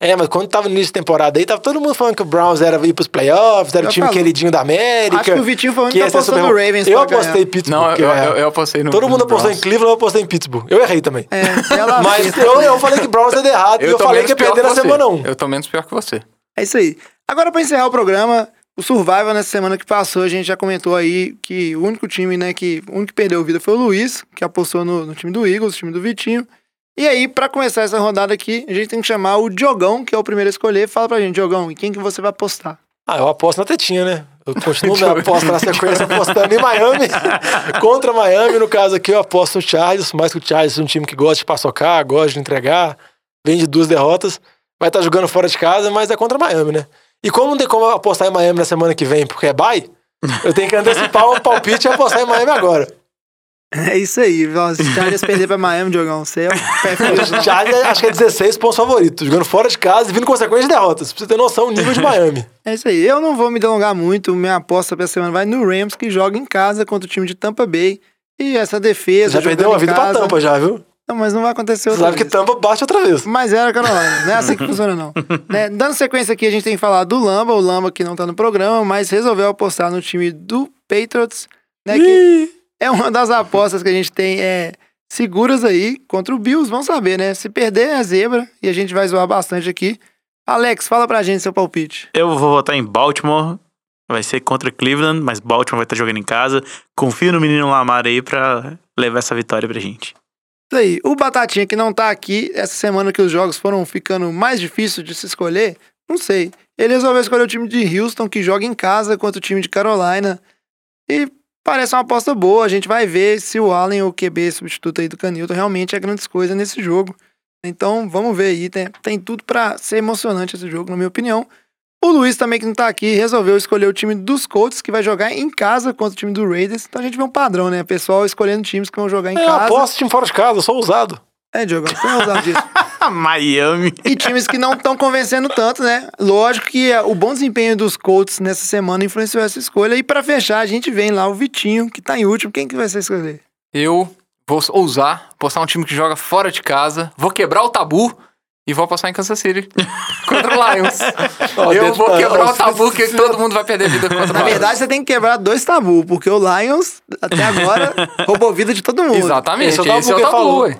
[SPEAKER 3] É, mas quando tava no início da temporada aí, tava todo mundo falando que o Browns era ir pros playoffs, era o
[SPEAKER 1] Eu
[SPEAKER 3] time
[SPEAKER 1] falo.
[SPEAKER 3] queridinho da América.
[SPEAKER 1] Acho que o Vitinho foi o único que apostou no. Ravens
[SPEAKER 3] Eu apostei em. Pittsburgh.
[SPEAKER 4] Não,
[SPEAKER 3] que
[SPEAKER 4] eu,
[SPEAKER 3] é-
[SPEAKER 4] eu, eu apostei no.
[SPEAKER 3] Todo mundo
[SPEAKER 4] no
[SPEAKER 3] apostou em
[SPEAKER 4] Browns.
[SPEAKER 3] Cleveland, eu apostei em Pittsburgh. Eu errei também.
[SPEAKER 1] É, ela
[SPEAKER 3] Mas eu, eu falei que Browns ia dar errado e eu falei que ia perder na semana 1.
[SPEAKER 4] Eu tô menos pior que você.
[SPEAKER 1] É isso aí. Agora, pra encerrar o programa, o Survival nessa semana que passou, a gente já comentou aí que o único time, né, que o único que perdeu vida foi o Luiz, que apostou no, no time do Eagles, time do Vitinho. E aí, pra começar essa rodada aqui, a gente tem que chamar o Diogão, que é o primeiro a escolher. Fala pra gente, Diogão, em quem que você vai apostar?
[SPEAKER 3] Ah, eu aposto na tetinha, né? Eu continuo minha aposta na sequência apostando em Miami. contra Miami, no caso aqui, eu aposto no Chargers, mais que o Chargers é um time que gosta de paçocar, gosta de entregar, vem de duas derrotas. Vai estar jogando fora de casa, mas é contra Miami, né? E como não tem como apostar em Miami na semana que vem, porque é bye, eu tenho que antecipar o palpite e apostar em Miami agora.
[SPEAKER 1] É isso aí, os Chargers perder pra Miami, Diogão, você é o
[SPEAKER 3] Chargers acho que é 16 pontos favoritos, jogando fora de casa e vindo com sequência de derrotas. Pra você ter noção o nível de Miami.
[SPEAKER 1] É isso aí. Eu não vou me delongar muito. Minha aposta pra semana vai no Rams, que joga em casa contra o time de Tampa Bay. E essa defesa.
[SPEAKER 3] Já perdeu uma vida pra
[SPEAKER 1] casa-
[SPEAKER 3] Tampa já, viu?
[SPEAKER 1] Não, mas não vai acontecer outra
[SPEAKER 3] sabe que
[SPEAKER 1] vez.
[SPEAKER 3] Tampa bate outra vez.
[SPEAKER 1] Mas era Carolina, não é assim que funciona, não. Né, Dando sequência aqui, a gente tem que falar do Lamba, o Lamba que não tá no programa, mas resolveu apostar no time do Patriots, né? Que é uma das apostas que a gente tem é, seguras aí contra o Bills. Vamos saber, né? Se perder é zebra e a gente vai zoar bastante aqui. Alex, fala pra gente seu palpite.
[SPEAKER 2] Eu vou votar em Baltimore. Vai ser contra Cleveland, mas Baltimore vai estar jogando em casa. Confio no menino Lamar aí pra levar essa vitória pra gente.
[SPEAKER 1] Isso aí. O Batatinha que não tá aqui, essa semana que os jogos foram ficando mais difíceis de se escolher, não sei. Ele resolveu escolher o time de Houston, que joga em casa contra o time de Carolina. E parece uma aposta boa. A gente vai ver se o Allen, o QB substituto aí do Canilton, realmente é grandes coisas nesse jogo. Então, vamos ver aí. Tem, tem tudo pra ser emocionante esse jogo, na minha opinião. O Luiz também, que não tá aqui, resolveu escolher o time dos Colts, que vai jogar em casa contra o time do Raiders. Então a gente vê um padrão, né? Pessoal escolhendo times que vão jogar em
[SPEAKER 3] É, eu
[SPEAKER 1] casa.
[SPEAKER 3] aposto time fora de casa, eu sou ousado.
[SPEAKER 1] É, Diogo, você é usado disso.
[SPEAKER 2] Miami.
[SPEAKER 1] E times que não estão convencendo tanto, né? Lógico que é, o bom desempenho dos Colts nessa semana influenciou essa escolha. E pra fechar, a gente vem lá o Vitinho, que tá em último. Quem que vai ser escolher?
[SPEAKER 4] Eu vou ousar, postar um time que joga fora de casa, vou quebrar o tabu e vou passar em Kansas City contra o Lions.
[SPEAKER 3] Ó,
[SPEAKER 4] eu vou quebrar o tabu que todo mundo vai perder vida contra o
[SPEAKER 1] Na
[SPEAKER 4] Lions.
[SPEAKER 1] verdade, você tem que quebrar dois tabus, porque o Lions, até agora, roubou vida de todo mundo.
[SPEAKER 4] Exatamente,
[SPEAKER 3] Esse
[SPEAKER 4] esse
[SPEAKER 3] é
[SPEAKER 4] é
[SPEAKER 3] o
[SPEAKER 4] o
[SPEAKER 3] tabu que
[SPEAKER 4] tabu,
[SPEAKER 3] falou.
[SPEAKER 4] ué.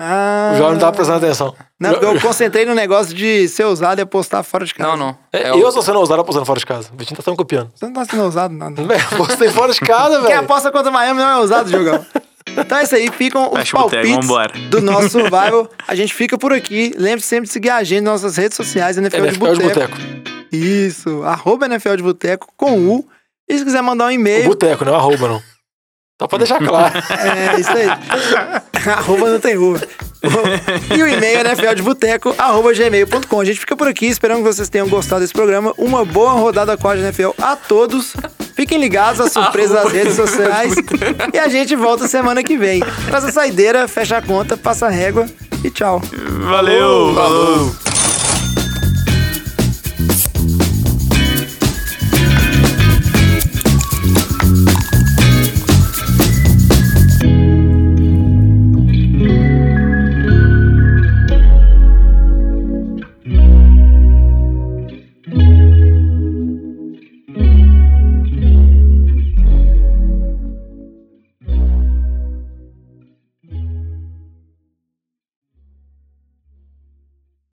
[SPEAKER 1] Ah,
[SPEAKER 3] O jovem não tava prestando atenção.
[SPEAKER 1] Não, eu concentrei no negócio de ser usado e apostar fora de casa.
[SPEAKER 4] Não, não.
[SPEAKER 3] É,
[SPEAKER 4] É
[SPEAKER 3] eu
[SPEAKER 4] o-
[SPEAKER 3] tô sendo ousado apostando fora de casa. O Vitinho tá sendo copiando.
[SPEAKER 1] Você não tá sendo usado, nada.
[SPEAKER 3] Apostei fora de casa,
[SPEAKER 1] Quem
[SPEAKER 3] velho.
[SPEAKER 1] aposta contra o Miami não é usado, Jogão. Então é isso aí, ficam os
[SPEAKER 2] Fecha o boteco,
[SPEAKER 1] palpites do nosso Survival. A gente fica por aqui. Lembre-se sempre de seguir a gente nas nossas redes sociais, NFL, de
[SPEAKER 3] NFL de
[SPEAKER 1] Boteco.
[SPEAKER 3] boteco.
[SPEAKER 1] Isso, arroba NFL de Boteco com U. E se quiser mandar um
[SPEAKER 3] O
[SPEAKER 1] e-mail,
[SPEAKER 3] boteco, não é arroba, não. Só pra deixar claro.
[SPEAKER 1] é isso aí. arroba não tem U. e o e-mail é nfldeboteco, arroba gmail.com. A gente fica por aqui, esperando que vocês tenham gostado desse programa. Uma boa rodada com a NFL a todos. Fiquem ligados às surpresas das redes sociais. E a gente volta semana que vem. Traz a saideira, fecha a conta, passa a régua e tchau.
[SPEAKER 2] Valeu! Falou.